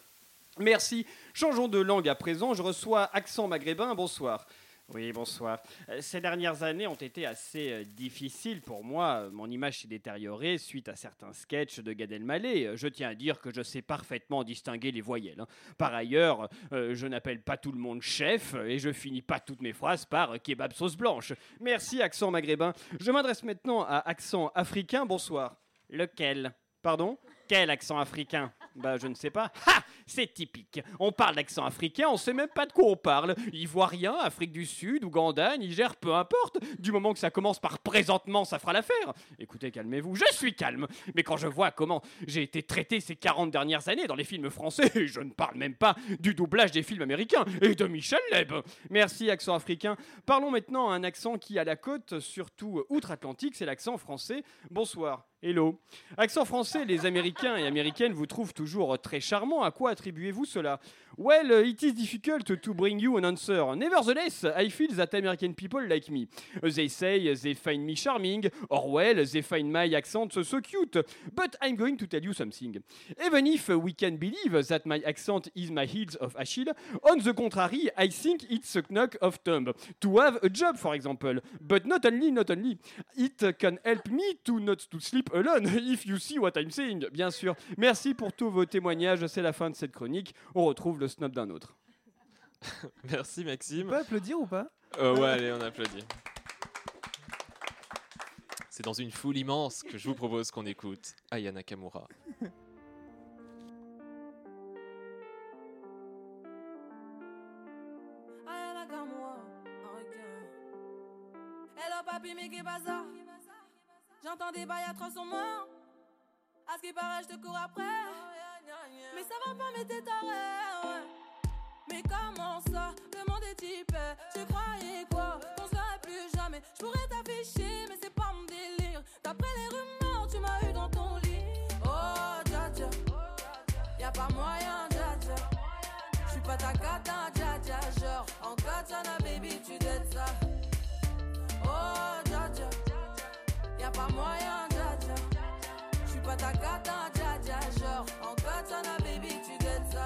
Merci. Changeons de langue à présent. Je reçois accent maghrébin. Bonsoir. Oui, bonsoir. Euh, Ces dernières années ont été assez euh, difficiles pour moi. Euh, Mon image s'est détériorée suite à certains sketchs de Gad Elmaleh. Je tiens à dire que je sais parfaitement distinguer les voyelles. hein. Par ailleurs, je n'appelle pas tout le monde chef et je finis pas toutes mes phrases par kebab sauce blanche. Merci, accent maghrébin. Je m'adresse maintenant à accent africain. Bonsoir. Lequel? Pardon? Quel accent africain? Bah, je ne sais pas. Ha C'est typique. On parle d'accent africain, on sait même pas de quoi on parle. Ivoirien, Afrique du Sud, Ouganda, Niger, peu importe. Du moment que ça commence par présentement, ça fera l'affaire. Écoutez, calmez-vous. Je suis calme. Mais quand je vois comment j'ai été traité ces 40 dernières années dans les films français, [laughs] je ne parle même pas du doublage des films américains et de Michel Leb. Merci, accent africain. Parlons maintenant à un accent qui a la côte, surtout outre-Atlantique, c'est l'accent français. Bonsoir. Hello. Accent français, les Américains et Américaines vous trouvent toujours très charmant. À quoi attribuez-vous cela? Well, it is difficult to bring you an answer. Nevertheless, I feel that American people like me. They say they find me charming, or well, they find my accent so cute. But I'm going to tell you something. Even if we can believe that my accent is my heels of Achille, on the contrary, I think it's a knock of thumb. To have a job, for example. But not only, not only. It can help me to not to sleep alone, if you see what I'm saying. Bien sûr. Merci pour tous vos témoignages. C'est la fin de cette chronique. On retrouve le snob d'un autre. [laughs] Merci Maxime. On peut applaudir ou pas? Euh, ouais, allez, on applaudit. C'est dans une foule immense que je vous propose qu'on écoute Aya Nakamura. Aya Nakamura. Hello papi, J'entends des bails atroces sur moi. À ce qui paraît, je te cours après. Mais ça va pas, mais t'es taré. Mais comment ça? Le monde est type. Tu croyais quoi? On se verrait plus jamais. Je pourrais t'afficher, mais c'est pas mon délire. D'après les rumeurs, tu m'as eu dans ton lit. Oh, dja dja. Y'a pas moyen, dja dja. J'suis pas ta cata, dja dja. Genre, en katana, baby, tu dettes ça. Oh, dja dja. Y'a pas moyen, dja dja. J'suis pas ta cata, dja dja. Genre, en katana, baby, tu dettes ça.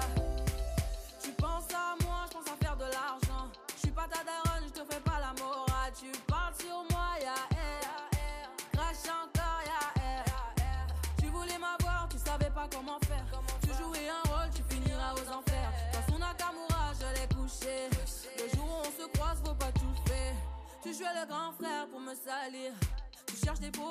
Tu penses à moi, je pense à faire de l'argent. Je suis pas ta daronne, je te fais pas la morale. Tu parles sur moi, ya air. Crash encore, ya air. Tu voulais m'avoir, tu savais pas comment faire. Tu jouais un rôle, tu finiras aux enfers. Dans son Nakamura, je l'ai couché. Le jour où on se croise, faut pas tout faire. Tu jouais le grand frère pour me salir. Les les les.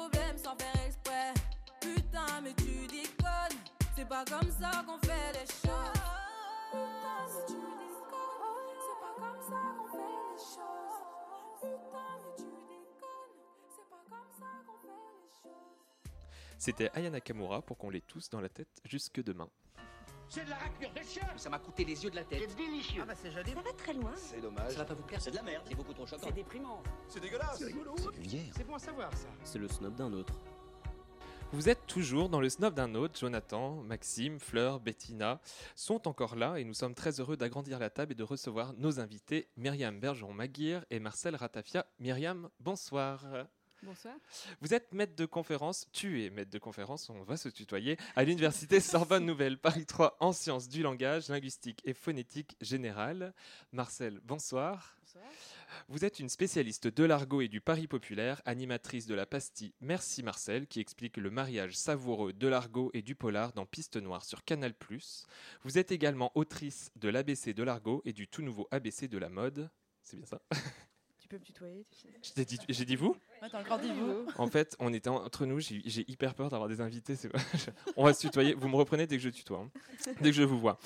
C'était Aya Nakamura pour qu'on l'ait tous dans la tête jusque demain. C'est de la raclure de chien Ça m'a coûté les yeux de la tête. C'est délicieux. Ah bah c'est joli. Ça va très loin. C'est dommage. Ça va pas vous plaire, c'est de la merde, c'est beaucoup trop choquant. C'est déprimant. C'est dégueulasse. C'est rigolo. C'est vulgaire. C'est bon à savoir ça. C'est le snob d'un autre. Vous êtes toujours dans le snob d'un autre. Jonathan, Maxime, Fleur, Bettina sont encore là et nous sommes très heureux d'agrandir la table et de recevoir nos invités Myriam Bergeron-Maguire et Marcel Ratafia. Myriam, bonsoir. Bonsoir. Vous êtes maître de conférence, tu es maître de conférence, on va se tutoyer, à l'université Sorbonne Nouvelle Paris 3 en sciences du langage, linguistique et phonétique générale. Marcel, bonsoir. Bonsoir. Vous êtes une spécialiste de l'argot et du pari populaire, animatrice de la pastille Merci Marcel, qui explique le mariage savoureux de l'argot et du polar dans Piste Noire sur Canal+. Vous êtes également autrice de l'ABC de l'argot et du tout nouveau ABC de la mode. C'est bien ça? Peux me tutoyer, tu sais. J'ai dit, j'ai dit vous encore dit vous. En fait, on était entre nous, j'ai hyper peur d'avoir des invités. [laughs] on va se tutoyer. Vous me reprenez dès que je tutoie, hein. dès que je vous vois.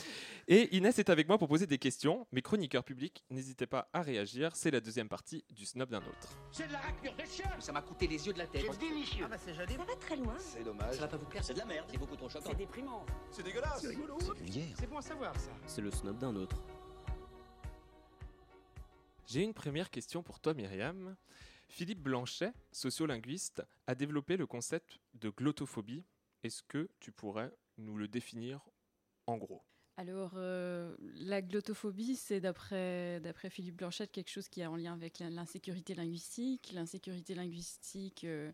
Et Inès est avec moi pour poser des questions. Mes chroniqueurs publics, n'hésitez pas à réagir. C'est la deuxième partie du snob d'un autre. C'est de la raclure des chiottes Ça m'a coûté les yeux de la tête. C'est délicieux. Ah bah c'est joli. Ça va très loin. C'est dommage. Ça va pas vous plaire, c'est de la merde. C'est beaucoup trop choquant. C'est déprimant. C'est dégueulasse. C'est rigolo. C'est bon à savoir ça. C'est le snob d'un autre. J'ai une première question pour toi, Myriam. Philippe Blanchet, sociolinguiste, a développé le concept de glottophobie. Est-ce que tu pourrais nous le définir en gros? Alors, euh, la glottophobie, c'est d'après Philippe Blanchette quelque chose qui est en lien avec l'in- l'insécurité linguistique. L'insécurité linguistique, euh,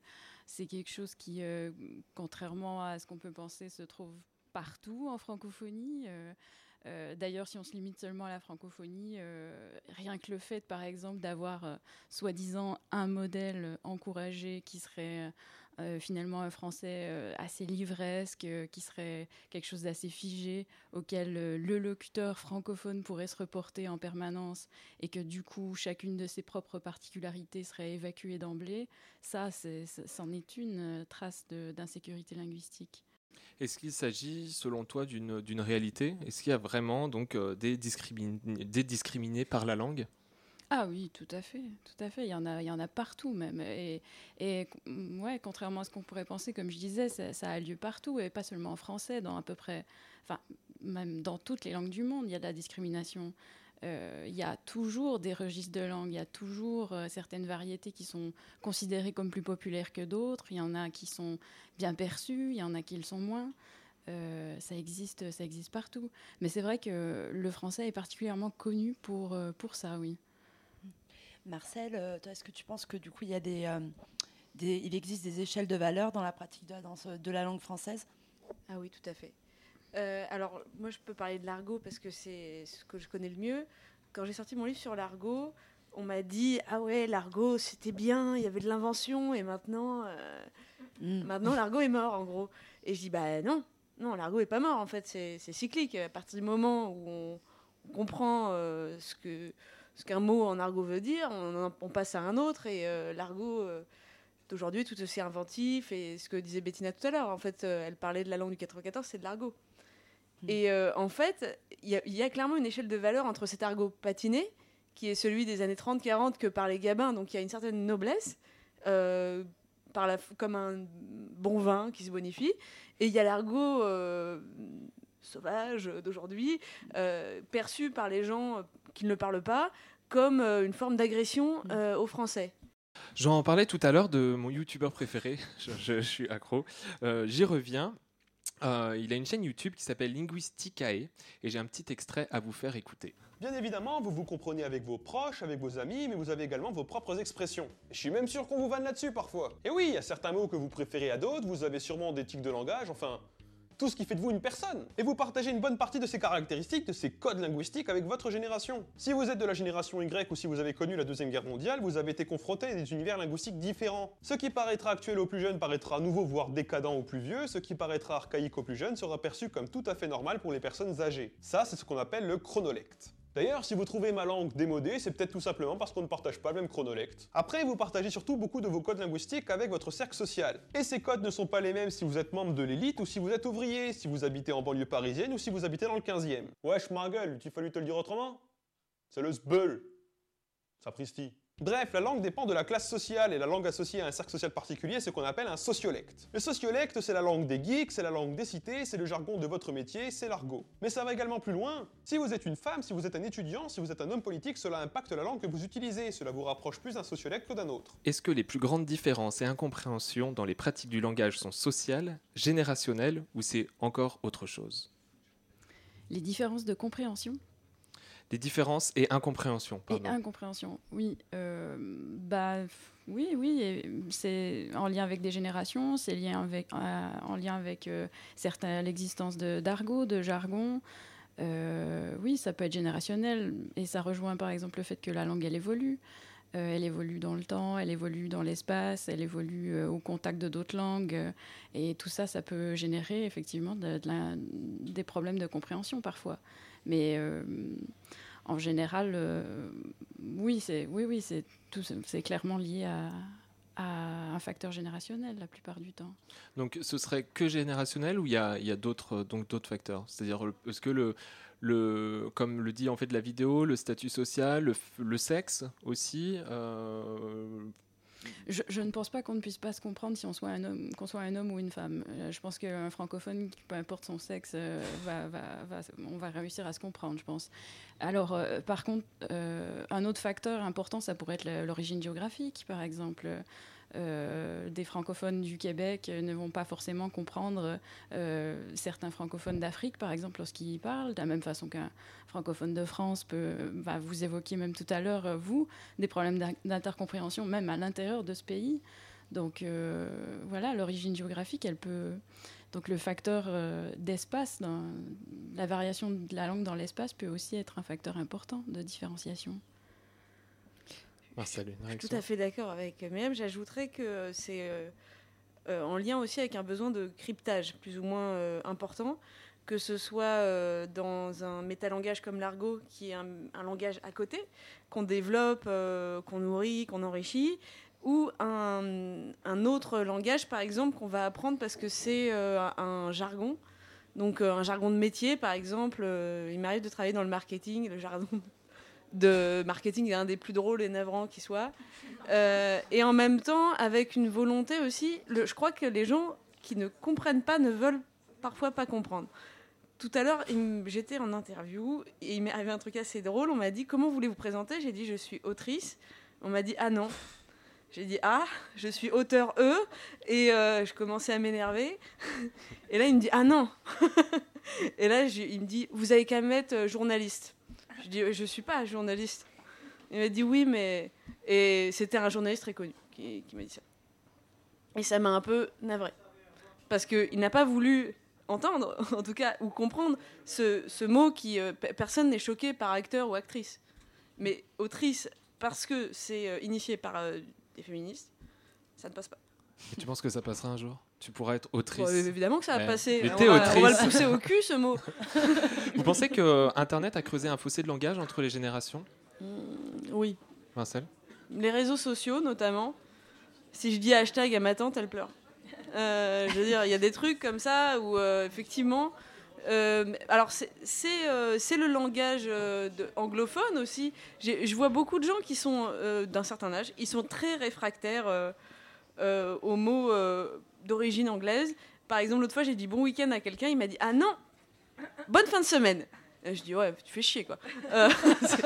c'est quelque chose qui, euh, contrairement à ce qu'on peut penser, se trouve partout en francophonie. Euh, D'ailleurs, si on se limite seulement à la francophonie, euh, rien que le fait, par exemple, d'avoir euh, soi-disant un modèle encouragé qui serait finalement un français assez livresque, qui serait quelque chose d'assez figé, auquel le locuteur francophone pourrait se reporter en permanence, et que du coup, chacune de ses propres particularités serait évacuée d'emblée, ça, c'en est une trace d'insécurité linguistique. Est-ce qu'il s'agit, selon toi, d'une réalité? Est-ce qu'il y a vraiment donc euh, des, des discriminés par la langue? Ah oui, tout à fait, tout à fait. Il y en a, il y en a partout même. Et, et mm, ouais, contrairement à ce qu'on pourrait penser, comme je disais, ça, ça a lieu partout et pas seulement en français, dans à peu près, enfin même dans toutes les langues du monde, il y a de la discrimination. Euh, il y a toujours des registres de langue, il y a toujours euh, certaines variétés qui sont considérées comme plus populaires que d'autres. Il y en a qui sont bien perçues, il y en a qui le sont moins. Euh, ça existe, ça existe partout. Mais c'est vrai que le français est particulièrement connu pour, pour ça, oui. Marcel, toi, est-ce que tu penses que du coup, il, y a des, euh, des- il existe des échelles de valeur dans la pratique de la, danse, de la langue française? Ah oui, tout à fait. Euh, alors, moi, je peux parler de l'argot parce que c'est ce que je connais le mieux. Quand j'ai sorti mon livre sur l'argot, on m'a dit Ah ouais, l'argot, c'était bien, il y avait de l'invention, et maintenant, euh, maintenant l'argot est mort, en gros. Et je dis Bah non, non, l'argot est pas mort, en fait, c'est cyclique. À partir du moment où on, on comprend euh, ce que ce qu'un mot en argot veut dire, on, passe à un autre, et l'argot. d'aujourd'hui est tout aussi inventif et ce que disait Bettina tout à l'heure en fait euh, elle parlait de la langue du 94 c'est de l'argot et euh, en fait il y, a- il y a clairement une échelle de valeur entre cet argot patiné qui est celui des années 30-40 que par les gabins. Donc il y a une certaine noblesse euh, par la, comme un bon vin qui se bonifie. Et il y a l'argot euh, sauvage d'aujourd'hui euh, perçu par les gens qui ne le parlent pas comme euh, une forme d'agression euh, aux Français. J'en parlais tout à l'heure de mon youtubeur préféré, [laughs] je, je- je suis accro. Euh, J'y reviens. Euh, il a une chaîne YouTube qui s'appelle Linguisticae et j'ai un petit extrait à vous faire écouter. Bien évidemment, vous vous comprenez avec vos proches, avec vos amis, mais vous avez également vos propres expressions. Je suis même sûr qu'on vous vanne là-dessus parfois. Et oui, il y a certains mots que vous préférez à d'autres, vous avez sûrement des tics de langage, enfin, tout ce qui fait de vous une personne. Et vous partagez une bonne partie de ces caractéristiques, de ces codes linguistiques avec votre génération. Si vous êtes de la génération Y ou si vous avez connu la Deuxième Guerre mondiale, vous avez été confronté à des univers linguistiques différents. Ce qui paraîtra actuel aux plus jeunes paraîtra nouveau, voire décadent aux plus vieux, ce qui paraîtra archaïque aux plus jeunes sera perçu comme tout à fait normal pour les personnes âgées. Ça, c'est ce qu'on appelle le chronolecte. D'ailleurs, si vous trouvez ma langue démodée, c'est peut-être tout simplement parce qu'on ne partage pas le même chronolecte. Après, vous partagez surtout beaucoup de vos codes linguistiques avec votre cercle social. Et ces codes ne sont pas les mêmes si vous êtes membre de l'élite ou si vous êtes ouvrier, si vous habitez en banlieue parisienne ou si vous habitez dans le 15e. Wesh ma gueule, tu fallu te le dire autrement? C'est le sbeul. Sapristi. Bref, la langue dépend de la classe sociale et la langue associée à un cercle social particulier, c'est ce qu'on appelle un sociolecte. Le sociolecte, c'est la langue des geeks, c'est la langue des cités, c'est le jargon de votre métier, c'est l'argot. Mais ça va également plus loin. Si vous êtes une femme, si vous êtes un étudiant, si vous êtes un homme politique, cela impacte la langue que vous utilisez, cela vous rapproche plus d'un sociolecte que d'un autre. Est-ce que les plus grandes différences et incompréhensions dans les pratiques du langage sont sociales, générationnelles ou c'est encore autre chose? Les différences de compréhension? Des différences et incompréhensions. Et incompréhension, oui. euh, bah, oui, oui, c'est en lien avec des générations, c'est lié avec, euh, en lien avec euh, l'existence de- d'argot, de jargon. Euh, oui, ça peut être générationnel, et ça rejoint par exemple le fait que la langue, elle évolue. Euh, elle évolue dans le temps, elle évolue dans l'espace, elle évolue euh, au contact de d'autres langues. euh, et tout ça, ça peut générer effectivement de- de la- des problèmes de compréhension parfois. Mais euh, en général, euh, oui, c'est oui, oui, clairement lié à, un facteur générationnel la plupart du temps. Donc ce serait que générationnel ou il y a, y a d'autres donc d'autres facteurs? C'est-à-dire est-ce que le le comme le dit en fait la vidéo, le statut social, le, sexe aussi euh, Je, ne pense pas qu'on ne puisse pas se comprendre si on soit un homme, qu'on soit un homme ou une femme. Euh, Je pense qu'un francophone, peu importe son sexe, euh, on va réussir à se comprendre, je pense. Alors, euh, par contre, un autre facteur important, ça pourrait être l'origine géographique, par exemple. Euh, des francophones du Québec euh, ne vont pas forcément comprendre euh, certains francophones d'Afrique, par exemple, lorsqu'ils parlent, de la même façon qu'un francophone de France peut, vous évoquer même tout à l'heure, vous, des problèmes d'in- d'intercompréhension, même à l'intérieur de ce pays. Donc voilà, l'origine géographique, elle peut. Donc le facteur d'espace, la variation de la langue dans l'espace peut aussi être un facteur important de différenciation. Marcel, une Je suis réaction tout à fait d'accord avec Myriam. J'ajouterais que c'est euh, euh, en lien aussi avec un besoin de cryptage plus ou moins euh, important, que ce soit dans un métalangage comme l'argot, qui est un, un langage à côté, qu'on développe, qu'on nourrit, qu'on enrichit, ou un, un autre langage, par exemple, qu'on va apprendre parce que c'est euh, un jargon. Donc euh, un jargon de métier, par exemple, euh, il m'arrive de travailler dans le marketing, le jargon de marketing est un des plus drôles et navrants qui soit. Euh, et en même temps, avec une volonté aussi, je crois que les gens qui ne comprennent pas ne veulent parfois pas comprendre. Tout à l'heure, j'étais en interview et il m'est arrivé un truc assez drôle. On m'a dit Comment voulez-vous présenter? J'ai dit Je suis autrice. On m'a dit Ah non. J'ai dit Ah, je suis auteur E. Et euh, je commençais à m'énerver. [laughs] Et là, il me dit Ah non. [laughs] et là, il me dit Vous avez qu'à mettre euh, journaliste. Je dis Je suis pas journaliste. Il m'a dit Oui, mais. Et c'était un journaliste très connu qui, m'a dit ça. Et ça m'a un peu navré. Parce qu'il n'a pas voulu entendre, [laughs] en tout cas, ou comprendre ce, ce mot qui. euh, pe- personne n'est choqué par acteur ou actrice. Mais autrice, parce que c'est euh, initié par euh, des féministes, ça ne passe pas. Et tu penses que ça passera un jour? Tu pourras être autrice. Bon, évidemment que ça va passer. Mais On va- on va le pousser au cul, ce mot. [laughs] Vous pensez que euh, Internet a creusé un fossé de langage entre les générations? Mm, Oui. Marcel Les réseaux sociaux, notamment. Si je dis hashtag à ma tante, elle pleure. Euh, je veux dire, il y a des trucs comme ça où, euh, effectivement. euh, alors, c'est euh, le langage euh, de- anglophone aussi. Je vois beaucoup de gens qui sont d'un certain âge, ils sont très réfractaires aux mots d'origine anglaise. Par exemple, l'autre fois, j'ai dit bon week-end à quelqu'un, il m'a dit ah non, bonne fin de semaine. Et je dis ouais, tu fais chier quoi. Euh,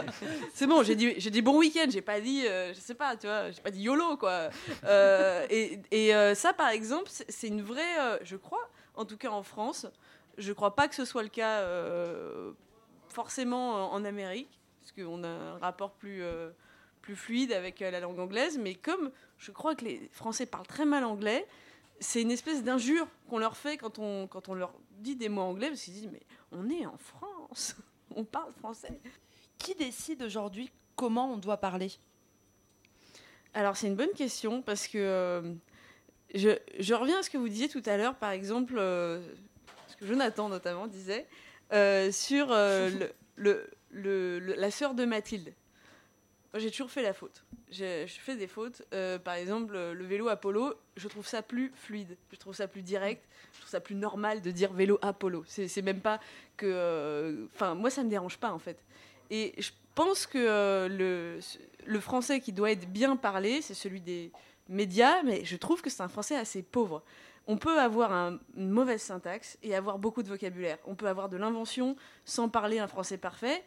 [laughs] c'est- bon, j'ai dit, j'ai dit bon week-end, j'ai pas dit, euh, je sais pas, tu vois, j'ai pas dit YOLO quoi. Euh, et et, euh, ça par exemple, c'est une vraie, euh, je crois, en tout cas en France, je crois pas que ce soit le cas euh, forcément en Amérique, parce qu'on a un rapport plus, euh, plus fluide avec euh, la langue anglaise, mais comme je crois que les Français parlent très mal anglais, c'est une espèce d'injure qu'on leur fait quand on, quand on leur dit des mots anglais, parce qu'ils disent mais on est en France, [laughs] on parle français. Qui décide aujourd'hui comment on doit parler? Alors c'est une bonne question parce que euh, je, je reviens à ce que vous disiez tout à l'heure, par exemple, euh, ce que Jonathan notamment disait, euh, sur [laughs] le, le- le- le- la sœur de Mathilde. J'ai toujours fait la faute. Je fais des fautes. Euh, par exemple, le le vélo Apollo, je trouve ça plus fluide, je trouve ça plus direct, je trouve ça plus normal de dire vélo Apollo. C'est même pas que. euh, Enfin, moi, ça me dérange pas en fait. Et je pense que euh, le, français qui doit être bien parlé, c'est celui des médias, mais je trouve que c'est un français assez pauvre. On peut avoir un- une mauvaise syntaxe et avoir beaucoup de vocabulaire. On peut avoir de l'invention sans parler un français parfait.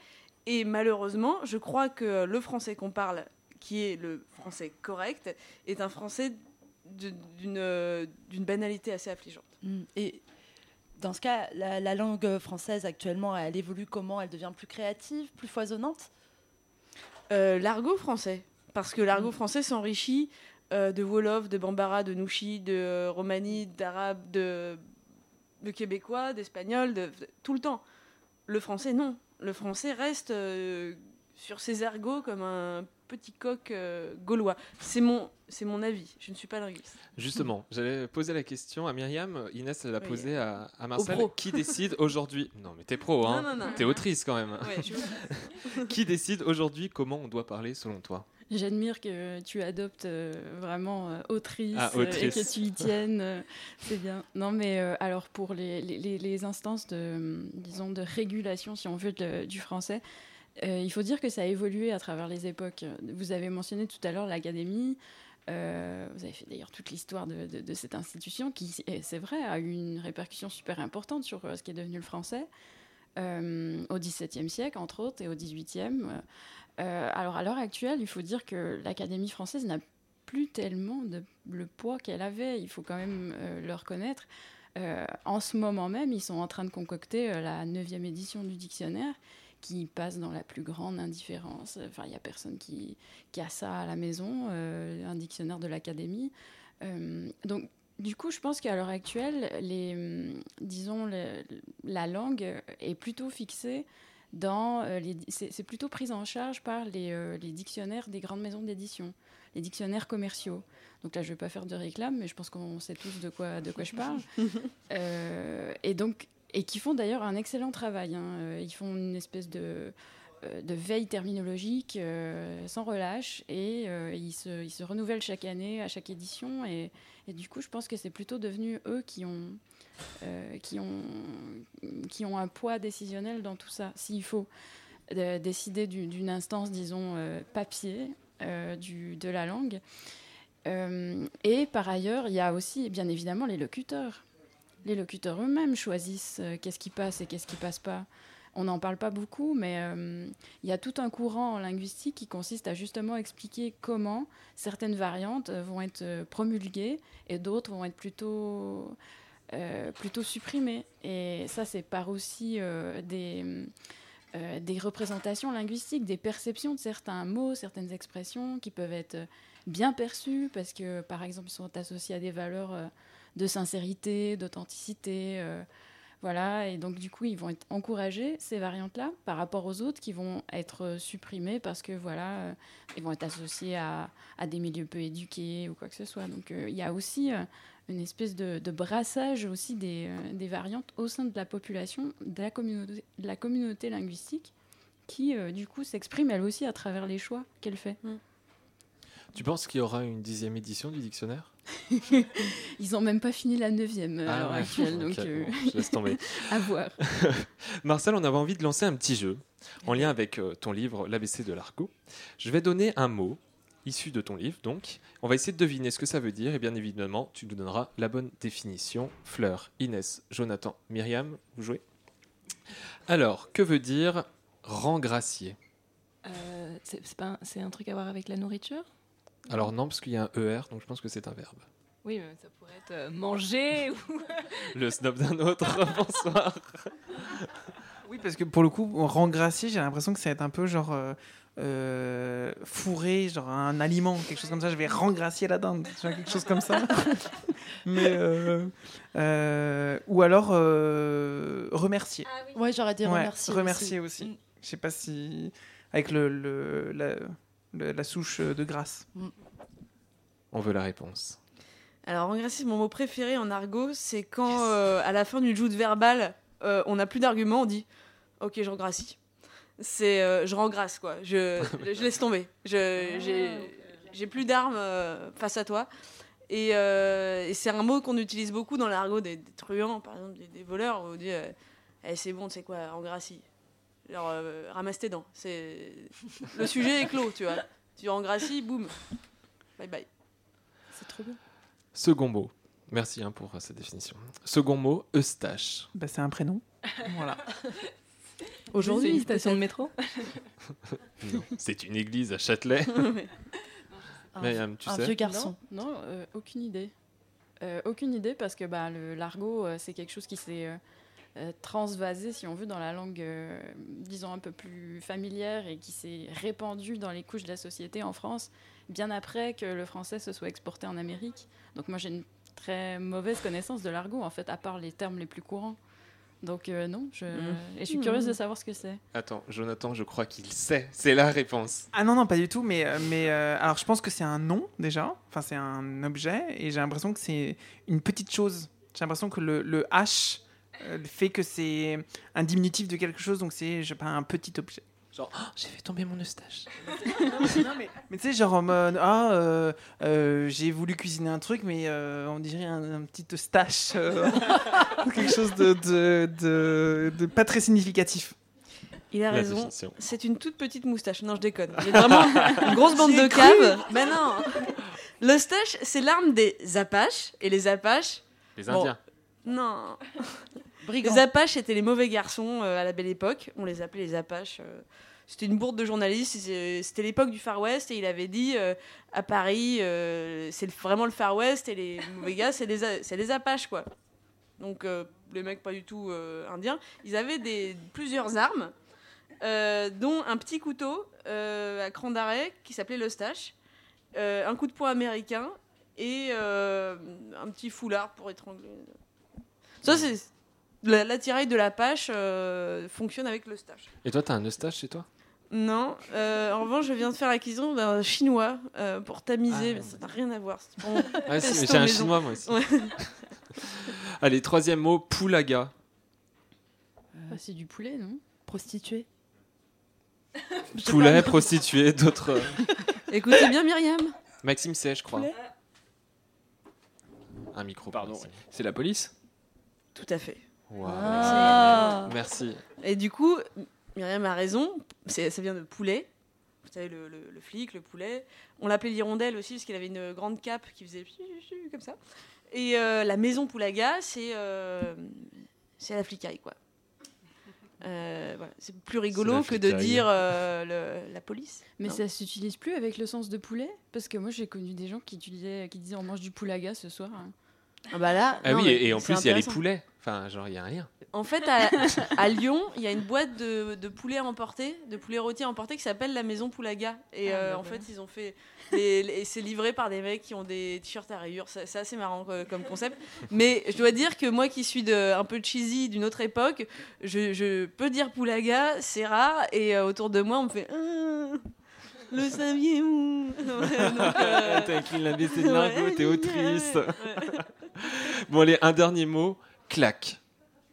Et malheureusement, je crois que le français qu'on parle, qui est le français correct, est un français d'une euh, d'une banalité assez affligeante. Mm. Et dans ce cas, la, la langue française actuellement, elle évolue comment? Elle devient plus créative, plus foisonnante? Euh, l'argot français. Parce que l'argot français s'enrichit euh, de Wolof, de Bambara, de Nouchi, de euh, Romani, d'arabe, de, de québécois, d'espagnol, de, de- tout le temps. Le français, non. Le français reste euh, sur ses ergots comme un petit coq euh, gaulois. C'est mon, c'est mon avis. Je ne suis pas linguiste. Justement, j'allais poser la question à Myriam. Inès l'a Oui. posée à, Marcel. Qui décide aujourd'hui? Non, mais t'es pro, hein. T'es autrice quand même. Ouais, je- [laughs] qui décide aujourd'hui comment on doit parler selon toi? J'admire que tu adoptes euh, vraiment euh, autrice, Ah, euh, et que tu y tiennes. c'est bien. Non, mais alors pour les, les- les- les instances de, euh, disons, de régulation, si on veut, de- du français, euh, il faut dire que ça a évolué à travers les époques. Vous avez mentionné tout à l'heure l'académie. euh, vous avez fait d'ailleurs toute l'histoire de, de- de cette institution qui, et c'est vrai, a eu une répercussion super importante sur ce qui est devenu le français euh, au XVIIe siècle, entre autres, et au XVIIIe. Euh, alors, à l'heure actuelle, il faut dire que l'Académie française n'a plus tellement le poids qu'elle avait. Il faut quand même euh, le reconnaître. Euh, en ce moment même, ils sont en train de concocter la neuvième édition du dictionnaire qui passe dans la plus grande indifférence. Enfin, il n'y a personne qui, a ça à la maison, un dictionnaire de l'Académie. Donc, du coup, je pense qu'à l'heure actuelle, hum, disons, la langue est plutôt fixée dans euh, les, c'est plutôt pris en charge par les, euh, les dictionnaires des grandes maisons d'édition, les dictionnaires commerciaux. Donc là, je ne vais pas faire de réclame, mais je pense qu'on sait tous de quoi, de quoi je parle. [laughs] Euh, et donc, et qui font d'ailleurs un excellent travail. hein. Ils font une espèce de, de veille terminologique euh, sans relâche et euh, ils, se, se renouvellent chaque année, à chaque édition. Et, du coup, je pense que c'est plutôt devenu eux qui ont, euh, qui, ont, qui ont un poids décisionnel dans tout ça. S'il faut euh, décider du- d'une instance, disons, euh, papier euh, du, de la langue. Euh, et par ailleurs, il y a aussi, bien évidemment, les locuteurs. Les locuteurs eux-mêmes choisissent euh, qu'est-ce qui passe et qu'est-ce qui passe pas. On n'en parle pas beaucoup, mais euh, il y a tout un courant en linguistique qui consiste à justement expliquer comment certaines variantes euh, vont être euh, promulguées et d'autres vont être plutôt, plutôt supprimées. Et ça, c'est par aussi des, des représentations linguistiques, des perceptions de certains mots, certaines expressions qui peuvent être bien perçues parce que, par exemple, ils sont associés à des valeurs de sincérité, d'authenticité. Voilà, et donc du coup, ils vont être encouragés, ces variantes-là, par rapport aux autres qui vont être euh, supprimées parce que, voilà, euh, ils vont être associés à, des milieux peu éduqués ou quoi que ce soit. Donc euh, il y a aussi une espèce de, brassage aussi des, variantes au sein de la population, de la communauté, linguistique, qui, du coup, s'exprime elle aussi à travers les choix qu'elle fait. Tu penses qu'il y aura une dixième édition du dictionnaire? [laughs] Ils n'ont même pas fini la neuvième euh, à Ah l'heure ouais. actuelle, donc euh, bon, je laisse tomber. [laughs] à voir. [laughs] Marcel, on avait envie de lancer un petit jeu en lien avec euh, ton livre L'ABC de l'argot. Je vais donner un mot issu de ton livre, donc. On va essayer de deviner ce que ça veut dire et bien évidemment, tu nous donneras la bonne définition. Fleur, Inès, Jonathan, Myriam, vous jouez? Alors, que veut dire rengracier Euh, un- c'est un truc à voir avec la nourriture? Alors non, parce qu'il y a un ER, donc je pense que c'est un verbe. Oui, mais ça pourrait être euh, manger ou. [laughs] Le snob d'un autre, [laughs] bonsoir. Oui, parce que pour le coup, rengracier, j'ai l'impression que ça va être un peu genre euh, euh, fourré, genre un aliment, quelque chose comme ça. Je vais rengracier la dinde, tu vois, quelque chose comme ça. [laughs] Mais euh, euh, ou alors euh, remercier. Ouais, j'aurais dit remercier Remercier aussi. aussi. Je sais pas si avec le, le- la, le- la souche de grâce. On veut la réponse. Alors, engracier, mon mot préféré en argot, c'est quand, euh, à la fin d'une joute verbale, euh, on n'a plus d'arguments, on dit Ok, je rengracie. C'est euh, je rengrasse, quoi. Je, [laughs] je laisse tomber. Je, j'ai, plus d'armes euh, face à toi. Et, euh, et c'est un mot qu'on utilise beaucoup dans l'argot des, des truands, par exemple, des, des voleurs. où On dit euh, Eh, C'est bon, tu sais quoi, engracie. Genre, euh, ramasse tes dents. C'est... Le sujet est clos, tu vois. Tu rengracies, boum. Bye bye. C'est trop bien. Second mot. Merci hein, pour euh, cette définition. Second mot, Eustache. Bah, c'est un prénom. [laughs] Voilà. Aujourd'hui, C'est une station de métro [laughs] Non, c'est une église à Châtelet. [laughs] Un, Myriam, tu un sais vieux garçon. Non, non, euh, aucune idée. Euh, aucune idée parce que bah, le l'argot, euh, c'est quelque chose qui s'est euh, transvasé, si on veut, dans la langue, euh, disons, un peu plus familière et qui s'est répandu dans les couches de la société en France, bien après que le français se soit exporté en Amérique. Donc moi, j'ai une très mauvaise connaissance de l'argot, en fait, à part les termes les plus courants. Donc euh, non, je... et je suis curieuse de savoir ce que c'est. Attends, Jonathan, je crois qu'il sait. C'est la réponse. Ah non, non, pas du tout. Mais, mais euh, alors, je pense que c'est un nom déjà. Enfin, c'est un objet. Et j'ai l'impression que c'est une petite chose. J'ai l'impression que le, le H euh, fait que c'est un diminutif de quelque chose. Donc, c'est, je sais pas, un petit objet. Genre, oh, j'ai fait tomber mon eustache. [laughs] Non, mais, mais tu sais, genre en mode Ah, euh, euh, j'ai voulu cuisiner un truc, mais euh, on dirait un, un petit eustache. euh, [laughs] quelque chose de, de, de, de pas très significatif. Il a La raison. C'est une toute petite moustache. Non, je déconne. Il y a vraiment une grosse bande de caves. Ben non. L'eustache, c'est l'arme des Apaches. Et les Apaches. Les bon, Indiens. Les Apaches étaient les mauvais garçons euh, à la belle époque. On les appelait les Apaches. euh, C'était une bourde de journalistes. c'est- C'était l'époque du Far West et il avait dit euh, à Paris, euh, c'est vraiment le Far West et les [laughs] mauvais gars, c'est les, Apaches quoi. Donc euh, les mecs pas du tout euh, indiens. Ils avaient des, plusieurs armes, euh, dont un petit couteau euh, à cran d'arrêt qui s'appelait l'eustache, euh, un coup de poing américain et euh, un petit foulard pour étrangler. Ça c'est l'attirail de l'Apache euh, fonctionne avec l'eustache. Et toi, t'as un eustache chez toi? Non, euh, en revanche, je viens de faire l'acquisition d'un chinois euh, pour tamiser, mais ça n'a rien à voir. c'est [laughs] mon Ah, si, mais j'ai un maison. chinois, moi aussi. Ouais. [laughs] Allez, troisième mot, poulaga. Ah, c'est du poulet, non? Prostituée. [laughs] Poulet, prostituée, d'autres. Écoutez bien, Myriam. Maxime C, je crois. Poulet. Un micro. Pardon, c'est la police? Tout à fait. Wow, Ah. Merci. Et du coup, Myriam a raison, c'est- ça vient de poulet. Vous savez, le, le- le flic, le poulet. On l'appelait l'hirondelle aussi, parce qu'il avait une grande cape qui faisait comme ça. Et euh, la maison Poulaga, c'est euh, c'est la flicaille, quoi. Euh, voilà. C'est plus rigolo que de dire euh, le- la police. Mais Non. ça s'utilise plus avec le sens de poulet? Parce que moi j'ai connu des gens qui, utilisaient, qui disaient on mange du poulaga ce soir. hein. Ah bah là, Ah non, oui, et, et en plus, il y a les poulets. Enfin, genre, il y a un lien. En fait, à, à Lyon, il y a une boîte de, de poulet à emporter, de poulet rôti à emporter qui s'appelle la Maison Poulaga. Et Ah, euh, bah en voilà. fait, ils ont fait. les- et c'est livré par des mecs qui ont des t-shirts à rayures. C'est assez marrant euh, comme concept. Mais je dois dire que moi qui suis de, un peu cheesy d'une autre époque, je, je peux dire Poulaga, c'est rare. Et euh, autour de moi, on me fait. Ah, le saviez-vous? [laughs] [laughs] T'as écrit l'ABC de t'es autrice. ouais. [laughs] bon, allez, un dernier mot, claque.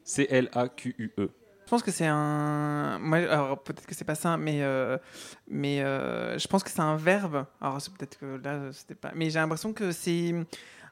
C-L-A-Q-U-E. Je pense que c'est un. Moi, alors peut-être que c'est pas ça, mais euh, mais euh, je pense que c'est un verbe. Alors c'est peut-être que là c'était pas. Mais j'ai l'impression que c'est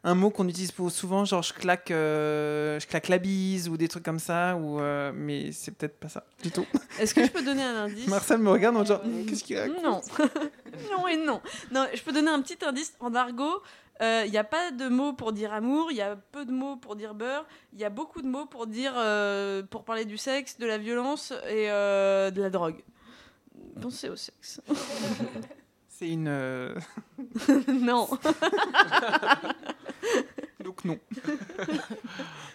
un mot qu'on utilise pour souvent, genre je claque, euh, je claque la bise ou des trucs comme ça. Ou euh, mais c'est peut-être pas ça du tout. Est-ce que je peux donner un indice? Marcel me regarde en genre qu'est-ce qu'il raconte? Non. [laughs] non et non. Non, je peux donner un petit indice. En argot, il n'y a pas de mots pour dire amour, il y a peu de mots pour dire beurre, il y a beaucoup de mots pour dire euh, pour parler du sexe, de la violence et euh, de la drogue. Pensez au sexe. [laughs] C'est une. euh, [laughs] non. [laughs] Donc non.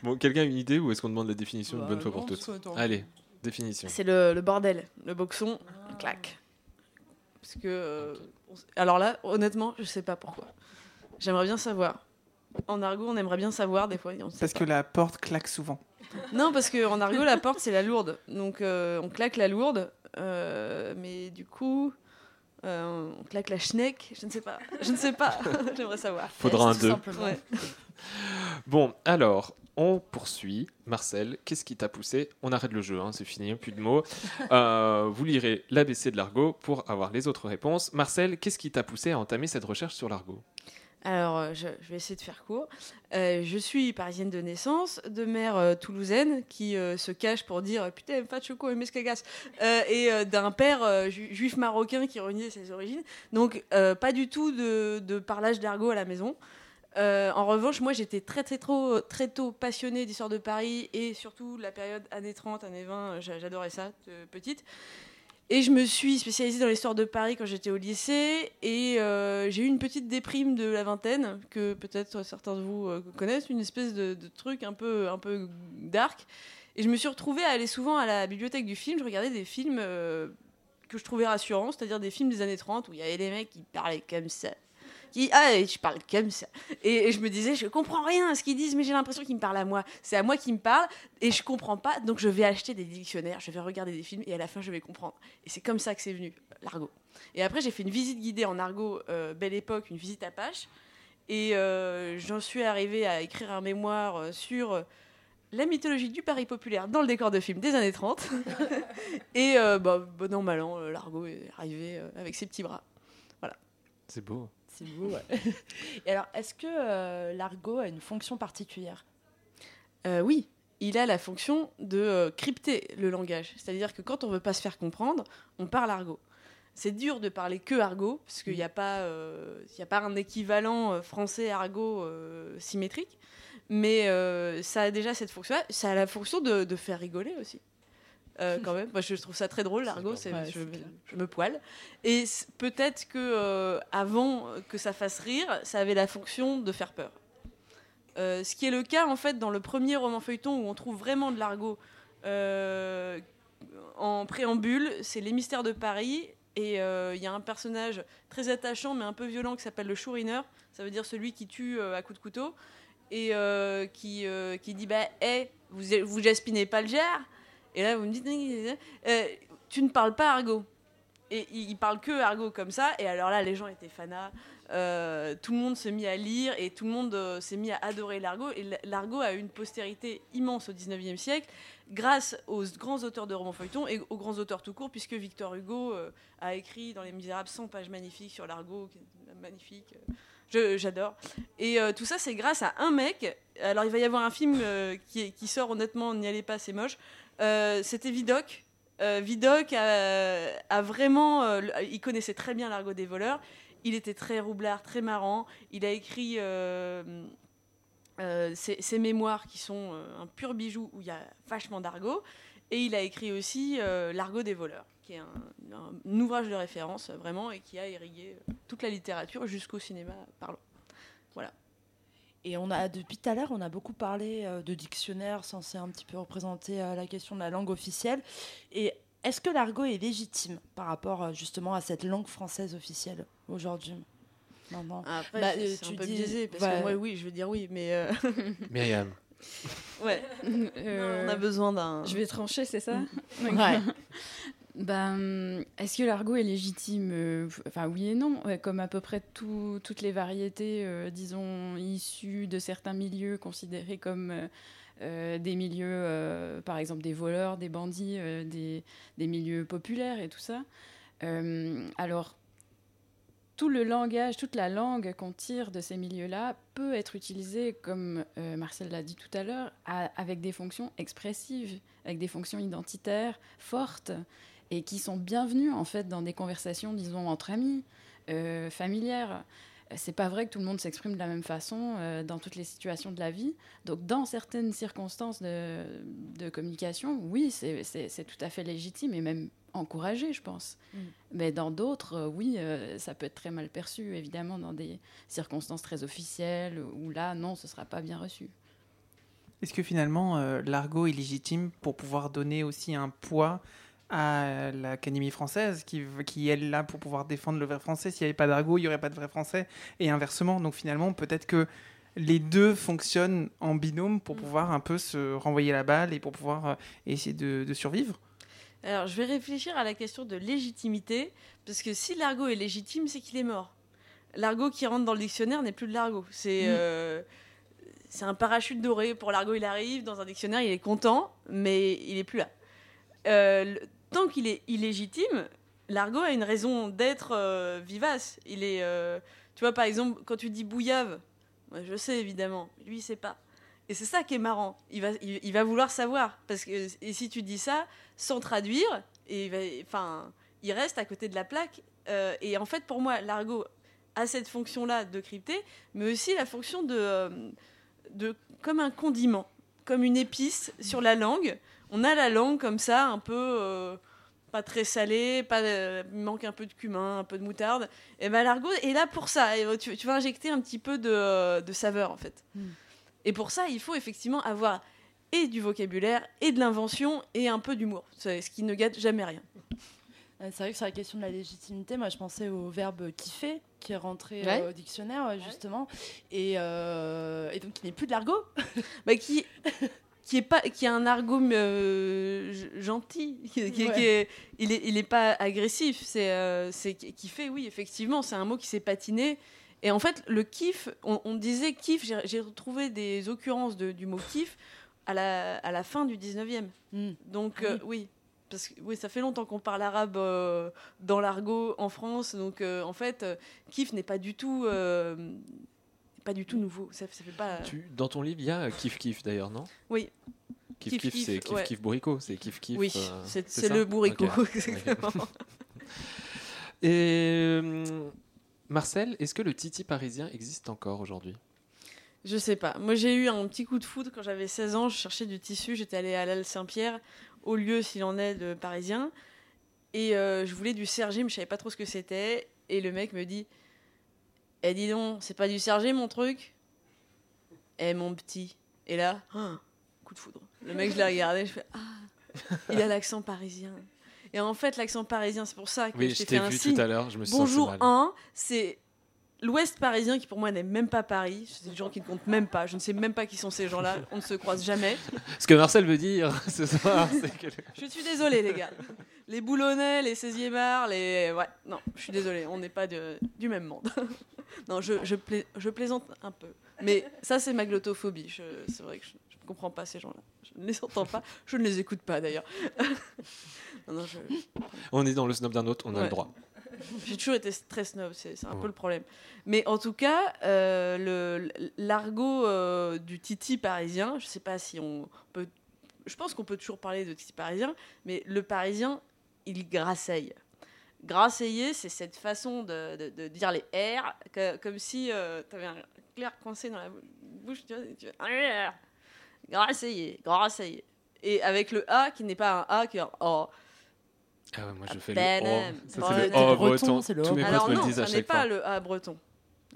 Bon, quelqu'un a une idée ou est-ce qu'on demande la définition une Bah, bonne fois non, pour toutes. Allez, définition. C'est le, le bordel, le boxon, clac. Parce que. euh, alors là, honnêtement, je sais pas pourquoi. J'aimerais bien savoir. En argot, on aimerait bien savoir des fois. et on sait Parce pas. que la porte claque souvent. Non, parce qu'en argot, la porte, c'est la lourde. Donc, euh, on claque la lourde. euh, mais du coup, euh, on claque la schneck. Je ne sais pas. Je ne sais pas. [laughs] J'aimerais savoir. Faudra un deux. Ouais. [laughs] Bon, alors, on poursuit. Marcel, qu'est-ce qui t'a poussé? On arrête le jeu, hein, c'est fini, plus de mots. [laughs] Euh, vous lirez l'ABC de l'argot pour avoir les autres réponses. Marcel, qu'est-ce qui t'a poussé à entamer cette recherche sur l'argot? Alors, euh, je, vais essayer de faire court. Euh, je suis parisienne de naissance, de mère euh, toulousaine qui se cache pour dire putain, pas de choco euh, et d'un père ju- juif marocain qui reniait ses origines. Donc, pas du tout de, parlage d'argot à la maison. En revanche, moi j'étais très, très, trop, très tôt passionnée d'histoire de Paris et surtout la période années 30, années 20, j'a- j'adorais ça, petite. Et je me suis spécialisée dans l'histoire de Paris quand j'étais au lycée. Et euh, j'ai eu une petite déprime de la vingtaine, que peut-être certains de vous euh, connaissent, une espèce de, truc un peu, un peu dark. Et je me suis retrouvée à aller souvent à la bibliothèque du film. Je regardais des films euh, que je trouvais rassurants, c'est-à-dire des films des années 30 où il y avait des mecs qui parlaient comme ça. Qui, ah, je parle comme ça. Et, et je me disais, je comprends rien à ce qu'ils disent, mais j'ai l'impression qu'ils me parlent à moi. C'est à moi qu'ils me parlent et je comprends pas, donc je vais acheter des dictionnaires, je vais regarder des films et à la fin je vais comprendre. Et c'est comme ça que c'est venu, l'argot. Et après, j'ai fait une visite guidée en argot, euh, belle époque, une visite à Pache. Et euh, j'en suis arrivée à écrire un mémoire euh, sur la mythologie du Paris populaire dans le décor de film des années 30. [laughs] et euh, bah, bon an, mal an, l'argot est arrivé avec ses petits bras. Voilà. C'est beau. C'est beau, ouais. [laughs] Et alors, est-ce que euh, l'argot a une fonction particulière? Euh, oui, il a la fonction de euh, crypter le langage. C'est-à-dire que quand on veut pas se faire comprendre, on parle argot. C'est dur de parler que argot, parce qu'il n'y a, pas, il y a pas un équivalent français-argot euh, symétrique. Mais ça a déjà cette fonction-là. Ça a la fonction de, de faire rigoler aussi. Euh, quand même, moi je trouve ça très drôle, l'argot, Ouais, je, me poile. Et peut-être que euh, avant que ça fasse rire, ça avait la fonction de faire peur. Euh, ce qui est le cas en fait dans le premier roman feuilleton où on trouve vraiment de l'argot en préambule, c'est Les Mystères de Paris. Et il y a un personnage très attachant mais un peu violent qui s'appelle le chourineur. Ça veut dire celui qui tue à coups de couteau. Et qui, qui dit Bah, hé, vous, vous jaspinez pas le gère? Et là, vous me dites Euh, Tu ne parles pas argot. Et il il parle que argot comme ça. Et alors là, les gens étaient fanas. Euh, tout le monde s'est mis à lire et tout le monde euh, s'est mis à adorer l'argot. Et l'argot a eu une postérité immense au 19e siècle grâce aux grands auteurs de romans feuilletons et aux grands auteurs tout court, puisque Victor Hugo a écrit dans Les Misérables 100 pages magnifiques sur l'argot, magnifique. J'adore. Et tout ça, c'est grâce à un mec. Alors, il va y avoir un film qui sort, honnêtement, n'y allez pas, c'est moche. Euh, C'était Vidocq. Euh, Vidocq a, vraiment. euh, il connaissait très bien l'argot des voleurs. Il était très roublard, très marrant. Il a écrit ses, mémoires qui sont un pur bijou où il y a vachement d'argot. Et il a écrit aussi L'argot des voleurs, qui est un, ouvrage de référence vraiment et qui a irrigué toute la littérature jusqu'au cinéma parlant. Et on a depuis tout à l'heure, on a beaucoup parlé euh, de dictionnaire censé un petit peu représenter euh, la question de la langue officielle. Et est-ce que l'argot est légitime par rapport euh, justement à cette langue française officielle aujourd'hui? Maintenant. Après, Bah, c'est- euh, tu un peu dis- biaisé, parce ouais. que moi, oui, je veux dire oui, mais... euh, [laughs] Myriam. ouais. [laughs] Euh, on a besoin d'un... Je vais trancher, c'est ça? [laughs] Ouais. Ben, est-ce que l'argot est légitime Euh, Enfin, oui et non. Comme à peu près tout- toutes les variétés, euh, disons, issues de certains milieux considérés comme euh, des milieux, par exemple des voleurs, des bandits, des, milieux populaires et tout ça. Alors, tout le langage, toute la langue qu'on tire de ces milieux-là peut être utilisée, comme Marcel l'a dit tout à l'heure, avec des fonctions expressives, avec des fonctions identitaires fortes et qui sont bienvenues en fait dans des conversations, disons, entre amis, euh, familières. C'est pas vrai que tout le monde s'exprime de la même façon euh, dans toutes les situations de la vie. Donc, dans certaines circonstances de, de communication, oui, c'est- tout à fait légitime et même encouragé, je pense. Mm. Mais dans d'autres, euh, oui, euh, ça peut être très mal perçu, évidemment, dans des circonstances très officielles, où là, non, ce sera pas bien reçu. Est-ce que finalement euh, l'argot est légitime pour pouvoir donner aussi un poids à l'Académie française qui, qui est là pour pouvoir défendre le vrai français S'il n'y avait pas d'argot, il n'y aurait pas de vrai français et inversement. Donc finalement, peut-être que les deux fonctionnent en binôme pour pouvoir un peu se renvoyer la balle et pour pouvoir euh, essayer de, de survivre. Alors, je vais réfléchir à la question de légitimité, parce que si l'argot est légitime, c'est qu'il est mort. L'argot qui rentre dans le dictionnaire n'est plus de l'argot. C'est Mm. euh, un parachute doré. Pour l'argot, il arrive, dans un dictionnaire, il est content, mais il est plus là. Euh, tant qu'il est illégitime, l'argot a une raison d'être euh, vivace. Il est, euh, tu vois, par exemple, quand tu dis bouillave, je sais évidemment, lui, il sait pas. Et c'est ça qui est marrant. Il va, il, va vouloir savoir. Parce que et si tu dis ça sans traduire, et il, il reste à côté de la plaque. Euh, et en fait, pour moi, l'argot a cette fonction-là de crypter, mais aussi la fonction de, de comme un condiment, comme une épice sur la langue. On a la langue comme ça, un peu, euh, pas très salé, pas, euh, il manque un peu de cumin, un peu de moutarde. Et ben l'argot est là pour ça. Et, euh, tu, tu vas injecter un petit peu de, de saveur en fait. Hmm. Et pour ça, il faut effectivement avoir et du vocabulaire, et de l'invention, et un peu d'humour. C'est ce qui ne gâte jamais rien. C'est vrai que sur la question de la légitimité, moi je pensais au verbe kiffer qui est rentré Ouais. euh, au dictionnaire justement, et, euh, et donc qui n'est plus de l'argot. Bah, qui, qui est pas qui a un argot euh, gentil qui, qui- Ouais. qui est, il est il est pas agressif c'est euh, c'est qui fait oui effectivement c'est un mot qui s'est patiné. Et en fait le kiff on, on disait kiff j'ai retrouvé des occurrences de- du mot kiff à la à la fin du 19e donc euh, oui. parce que oui, ça fait longtemps qu'on parle arabe euh, dans l'argot en France, donc en fait, kiff n'est pas du tout, pas du tout nouveau. Ça, ça fait pas. Tu- dans ton livre, il y a Kiff Kiff d'ailleurs, non? Oui. Kiff, Kiff, c'est Kiff ouais. Kiff Bourricot, c'est Kiff Kiff. Oui, euh, c'est- le bourricot, [laughs] exactement. [laughs] Et euh, Marcel, est-ce que le Titi parisien existe encore aujourd'hui? Je sais pas. Moi, j'ai eu un petit coup de foudre quand j'avais 16 ans. Je cherchais du tissu. J'étais allée à l'Al Saint-Pierre, au lieu, s'il en est, de parisien. Et euh, je voulais du sergé, mais je savais pas trop ce que c'était. Et le mec me dit Eh, dis donc, c'est pas du sergé, mon truc? Eh, mon petit. Et là, ah, coup de foudre. Le mec, je l'ai regardé. Je fais Ah, il a l'accent parisien. Et en fait, l'accent parisien, c'est pour ça que Oui, je t'ai fait un vu signe. tout à l'heure, je me suis Bonjour mal. 1, c'est l'Ouest parisien qui pour moi n'est même pas Paris. C'est des gens qui ne comptent même pas. Je ne sais même pas qui sont ces gens-là. On ne se croise jamais. Ce que Marcel veut dire [laughs] ce soir, c'est que. Je suis désolée, les gars. Les Boulonnais, les 16e art, les. Ouais, non, je suis désolée. On n'est pas de- du même monde. [laughs] non, je, je, plais- je plaisante un peu. Mais ça, c'est ma glottophobie. Je- C'est vrai que je ne comprends pas ces gens-là. Je ne les entends pas. Je ne les écoute pas, d'ailleurs. [laughs] non, non, je. On est dans le snob d'un autre, on a Ouais. le droit. [laughs] J'ai toujours été très snob, c'est un Ouais. peu le problème. Mais en tout cas, euh, l'argot euh, du titi parisien, je sais pas si on peut. Je pense qu'on peut toujours parler de titi parisien, mais le parisien, il grasseille. Grasseiller, c'est cette façon de, de- de dire les R, que- comme si tu avais un clair coincé dans la bouche. Tu vois, tu fais, grasseiller, grasseiller. Et avec le A qui n'est pas un A, qui est un O. Ah ouais, moi je fais Ben, le O. euh, Ça, c'est ben, le O breton. Tous mes Alors potes me non, le disent à ça n'est pas le A breton.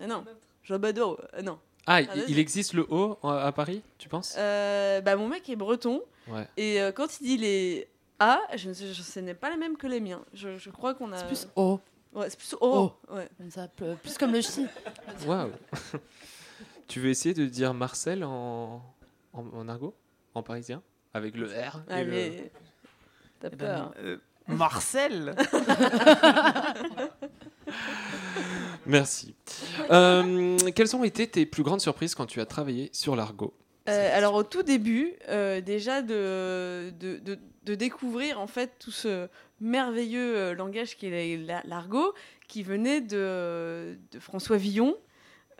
Ah non, Jobado, euh, non. Ah, Ah, il, existe le O à Paris, tu penses? Euh, bah, mon mec est breton. Ouais. Et euh, quand il dit les A, je, ne sais- je- ce n'est pas les mêmes que les miens. Je, je crois qu'on a. C'est plus O. Ouais, c'est plus O. O. Ouais. Comme ça, peu- plus comme le chi. Waouh [laughs] Tu veux essayer de dire Marcel en, en, en argot? En parisien? Avec le R et le- Allez. T'as Eh ben, peur. Marcel [laughs] Merci. Euh, quelles ont été tes plus grandes surprises quand tu as travaillé sur l'argot? Euh, alors au tout début, euh, déjà de, de, de- de découvrir en fait tout ce merveilleux euh, langage qui est la- l'argot, qui venait de, de François Villon.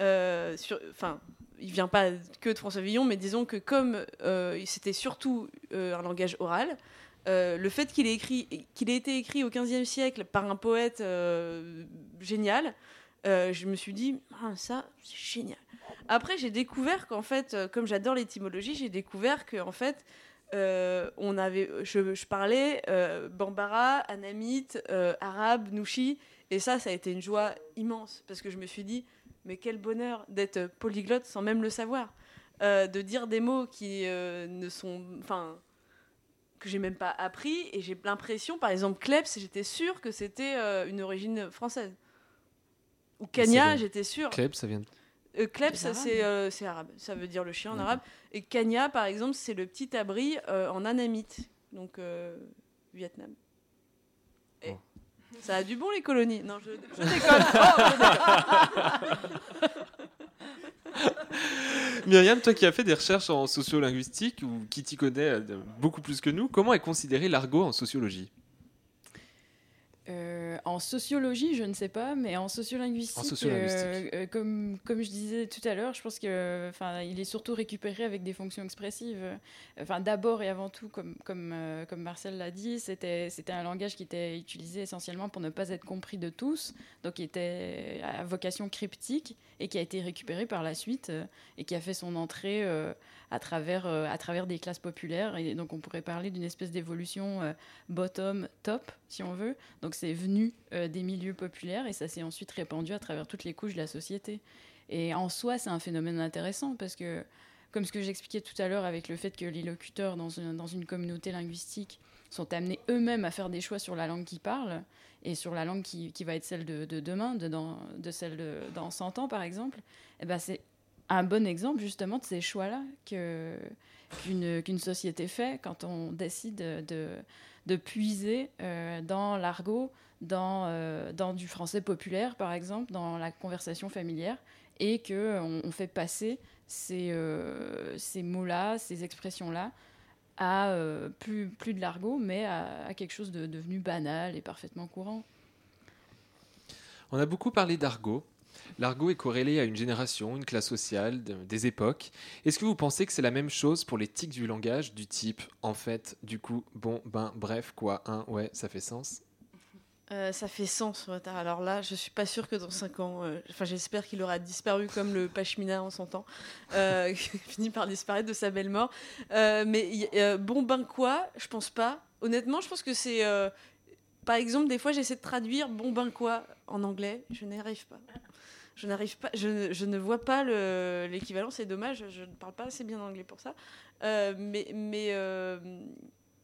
Euh, Enfin, il vient pas que de François Villon, mais disons que comme euh, c'était surtout euh, un langage oral, euh, le fait qu'il ait été écrit au XVe siècle par un poète euh, génial, euh, je me suis dit Ah, ça c'est génial. Après, j'ai découvert qu'en fait, comme j'adore l'étymologie, j'ai découvert qu'en fait, on avait, je, parlais bambara, anamite, arabe, nouchi, et ça, ça a été une joie immense parce que je me suis dit, mais quel bonheur d'être polyglotte sans même le savoir, de dire des mots qui ne sont, enfin, que j'ai même pas appris, et j'ai l'impression, par exemple, kleps, j'étais sûre que c'était euh, une origine française. Ou vient- j'étais sûre. Klebs, ça vient de- Euh, kleps, c'est euh, c'est arabe. Ça veut dire le chien en arabe. Et Kenya, par exemple, c'est le petit abri euh, en anamite, donc euh, Vietnam. Et Oh. Ça a du bon les colonies. Non, je, je déconne. Oh, je déconne. [laughs] [laughs] Myriam, toi qui as fait des recherches en sociolinguistique ou qui t'y connaît euh, beaucoup plus que nous, comment est considéré l'argot en sociologie? Euh, en sociologie, je ne sais pas, mais en sociolinguistique, En sociolinguistique. euh, euh, comme, comme je disais tout à l'heure, je pense que, enfin, il est surtout récupéré avec des fonctions expressives. Euh, Enfin, d'abord et avant tout, comme, comme, euh, comme Marcel l'a dit, c'était, un langage qui était utilisé essentiellement pour ne pas être compris de tous, donc qui était à vocation cryptique et qui a été récupéré par la suite euh, et qui a fait son entrée euh, à, travers, euh, à travers des classes populaires. Et donc, on pourrait parler d'une espèce d'évolution euh, bottom-top si on veut. Donc c'est venu euh, des milieux populaires et ça s'est ensuite répandu à travers toutes les couches de la société. Et en soi, c'est un phénomène intéressant parce que, comme ce que j'expliquais tout à l'heure avec le fait que les locuteurs dans une, dans une communauté linguistique sont amenés eux-mêmes à faire des choix sur la langue qu'ils parlent et sur la langue qui, qui va être celle de, de demain, de, dans, de celle de, dans 100 ans par exemple, eh ben c'est un bon exemple justement de ces choix-là qu'une, société fait quand on décide de, de puiser euh, dans l'argot, dans, euh, dans du français populaire par exemple, dans la conversation familière, et qu'on on fait passer ces, euh, ces mots-là, ces expressions-là à plus, plus de l'argot, mais à, à quelque chose de devenu banal et parfaitement courant. On a beaucoup parlé d'argot. L'argot est corrélé à une génération, une classe sociale, de- des époques. Est-ce que vous pensez que c'est la même chose pour les tics du langage, du type en fait, du coup, bon, ben, bref, quoi, hein, ouais, ça fait sens? Euh, ça fait sens. Alors là, je suis pas sûre que dans 5 ans, euh, enfin j'espère qu'il aura disparu comme le pashmina en son temps, euh, [laughs] qui finit par disparaître de sa belle mort. Euh, mais bon ben quoi, je pense pas. Honnêtement, je pense que c'est, par exemple, des fois j'essaie de traduire bon ben quoi en anglais, je n'y arrive pas. Je n'arrive pas, je, ne- vois pas le- l'équivalent, c'est dommage, je ne parle pas assez bien anglais pour ça. Euh, mais mais, euh,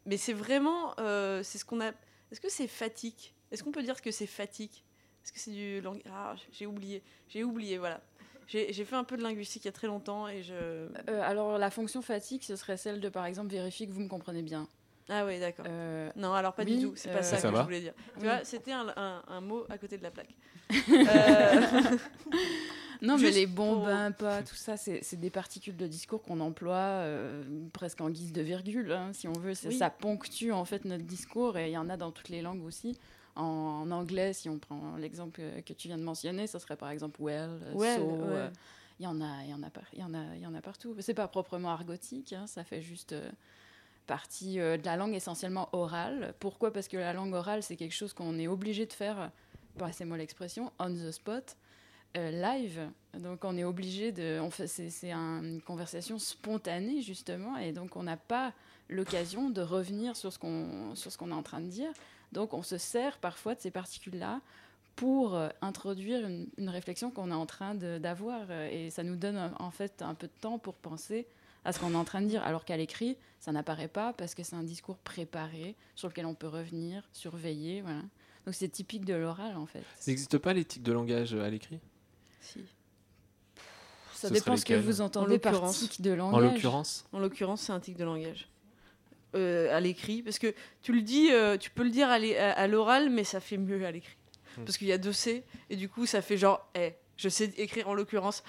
mais c'est vraiment, euh, c'est ce qu'on a. Est-ce que c'est fatigue? Est-ce qu'on peut dire que c'est fatigue? Est-ce que c'est du langage Ah, j'ai oublié, j'ai oublié, voilà. J'ai fait un peu de linguistique il y a très longtemps et je. Alors la fonction fatigue, ce serait celle de par exemple vérifier que vous me comprenez bien. Ah oui, d'accord. Euh, Non, alors pas oui, du tout. C'est pas euh, ça, Ça que va je voulais dire. Tu Oui. vois, c'était un, un- un mot à côté de la plaque. [laughs] Euh, Non, mais Juste les pour- ben, pas, tout ça, c'est c'est des particules de discours qu'on emploie euh, presque en guise de virgule, hein, si on veut. Oui. Ça ponctue en fait notre discours et il y en a dans toutes les langues aussi. En, en anglais, si on prend l'exemple que, tu viens de mentionner, ça serait par exemple well, Well, so. ouais. euh, Il y en a, il y en a, il y en a, il y en a partout. C'est pas proprement argotique, hein, ça fait juste euh, partie euh, de la langue essentiellement orale. Pourquoi? Parce que la langue orale, c'est quelque chose qu'on est obligé de faire, passez-moi l'expression, on the spot, euh, live. Donc on est obligé de, c'est, c'est un- une conversation spontanée justement, et donc on n'a pas l'occasion de revenir sur ce qu'on, qu'on est en train de dire. Donc on se sert parfois de ces particules-là pour euh, introduire une, réflexion qu'on est en train d'avoir, et ça nous donne en fait un peu de temps pour penser à ce qu'on est en train de dire, alors qu'à l'écrit, ça n'apparaît pas parce que c'est un discours préparé sur lequel on peut revenir, surveiller, voilà. Donc c'est typique de l'oral en fait. Ça n'existe pas l'éthique de langage euh, à l'écrit? Si. Ça Ce dépend ce que vous En entendez par l'occurrence. tic de langage. En l'occurrence En l'occurrence, c'est un tic de langage. Euh, à l'écrit, parce que tu le dis, euh, tu peux le dire à l'oral, mais ça fait mieux à l'écrit. Hmm. Parce qu'il y a deux C, et du coup, ça fait genre, eh, je sais écrire en l'occurrence.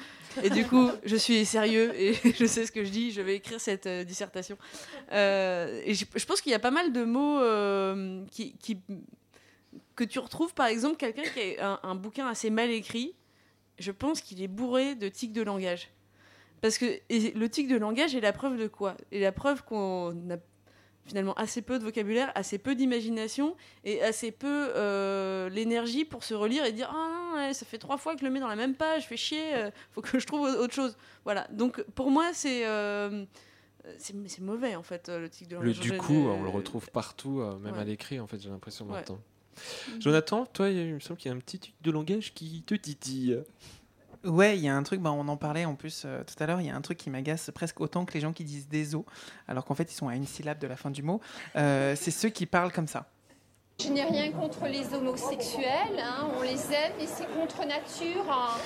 Et du coup, je suis sérieux et [laughs] je sais ce que je dis, je vais écrire cette euh, dissertation. Euh, et je, pense qu'il y a pas mal de mots euh, qui, que tu retrouves, par exemple, quelqu'un qui a un, bouquin assez mal écrit, je pense qu'il est bourré de tics de langage. Parce que le tic de langage est la preuve de quoi? Et la preuve qu'on a finalement assez peu de vocabulaire, assez peu d'imagination et assez peu l'énergie pour se relire et dire ah ça fait trois fois que je le mets dans la même page, fait chier, euh, faut que je trouve autre chose. Voilà. Donc pour moi c'est euh, c'est mauvais en fait euh, le tic de Le langage. du coup, on le retrouve partout, même Ouais. à l'écrit, en fait, j'ai l'impression Ouais. maintenant. Jonathan, toi, il me semble qu'il y a un petit tic de langage qui te titille. Ouais, il y a un truc, bah, on en parlait en plus euh, tout à l'heure, il y a un truc qui m'agace presque autant que les gens qui disent des os, alors qu'en fait ils sont à une syllabe de la fin du mot. Euh, c'est ceux qui parlent comme ça. Je n'ai rien contre les homosexuels, hein, on les aime et c'est contre nature. hein.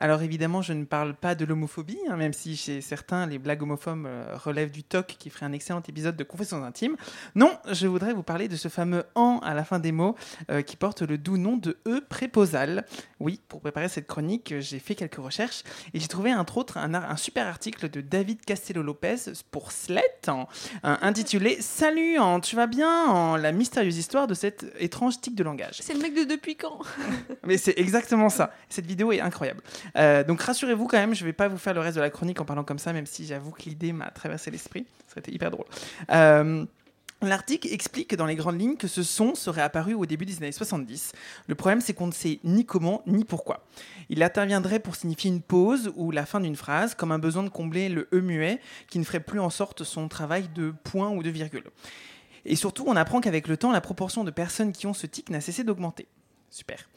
Alors évidemment, je ne parle pas de l'homophobie, hein, même si chez certains, les blagues homophobes euh, relèvent du TOC qui ferait un excellent épisode de Confessions intimes. Non, je voudrais vous parler de ce fameux en à la fin des mots euh, qui porte le doux nom de e préposal. Oui, pour préparer cette chronique, j'ai fait quelques recherches et j'ai trouvé entre autres un, super article de David Castello-Lopez pour Slate hein, intitulé Salut, hein, tu vas bien hein, La mystérieuse histoire de cette étrange tic de langage. C'est le mec de depuis quand? [laughs] Mais c'est exactement ça. Cette vidéo est incroyable. Euh, donc rassurez-vous quand même, je vais pas vous faire le reste de la chronique en parlant comme ça, même si j'avoue que l'idée m'a traversé l'esprit. Ça été hyper drôle. Euh, L'article explique dans les grandes lignes que ce son serait apparu au début des années 70. Le problème, c'est qu'on ne sait ni comment ni pourquoi. Il interviendrait pour signifier une pause ou la fin d'une phrase, comme un besoin de combler le E muet qui ne ferait plus en sorte son travail de point ou de virgule. Et surtout, on apprend qu'avec le temps, la proportion de personnes qui ont ce tic n'a cessé d'augmenter. Super.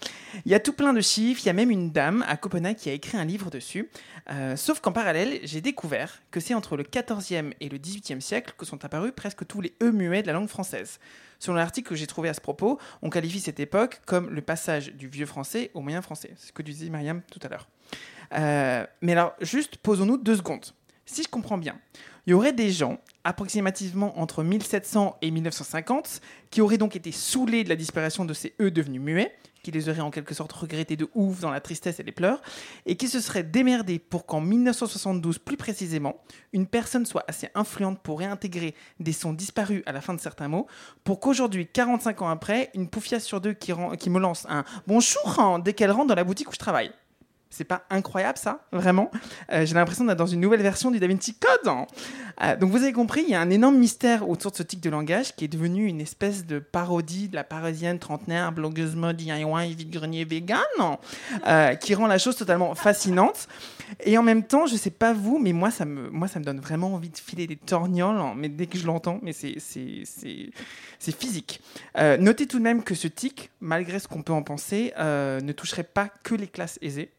Il y a tout plein de chiffres, il y a même une dame à Copenhague qui a écrit un livre dessus. Euh, sauf qu'en parallèle, j'ai découvert que c'est entre le 14e et le 18e siècle que sont apparus presque tous les E muets de la langue française. Selon l'article que j'ai trouvé à ce propos, on qualifie cette époque comme le passage du vieux français au moyen français. C'est ce que disait Mariam tout à l'heure. Euh, mais alors, juste posons-nous deux secondes. Si je comprends bien, il y aurait des gens, approximativement entre 1700 et 1950, qui auraient donc été saoulés de la disparition de ces E devenus muets, qui les auraient en quelque sorte regrettés de ouf dans la tristesse et les pleurs, et qui se seraient démerdés pour qu'en 1972, plus précisément, une personne soit assez influente pour réintégrer des sons disparus à la fin de certains mots, pour qu'aujourd'hui, 45 ans après, une poufiasse sur deux qui, me lance un bonjour dès qu'elle rentre dans la boutique où je travaille. C'est pas incroyable ça, vraiment Euh, J'ai l'impression d'être dans une nouvelle version du DaVinci Code. hein. Euh, donc vous avez compris, il y a un énorme mystère autour de ce tic de langage qui est devenu une espèce de parodie de la parisienne trentenaire, blogueuse mode, DIY, vide-grenier vegan, euh, qui rend la chose totalement fascinante. Et en même temps, je sais pas vous, mais moi ça me, moi, ça me donne vraiment envie de filer des torgnoles, hein, mais dès que je l'entends, mais c'est- physique. Notez tout de même que ce tic, malgré ce qu'on peut en penser, ne toucherait pas que les classes aisées.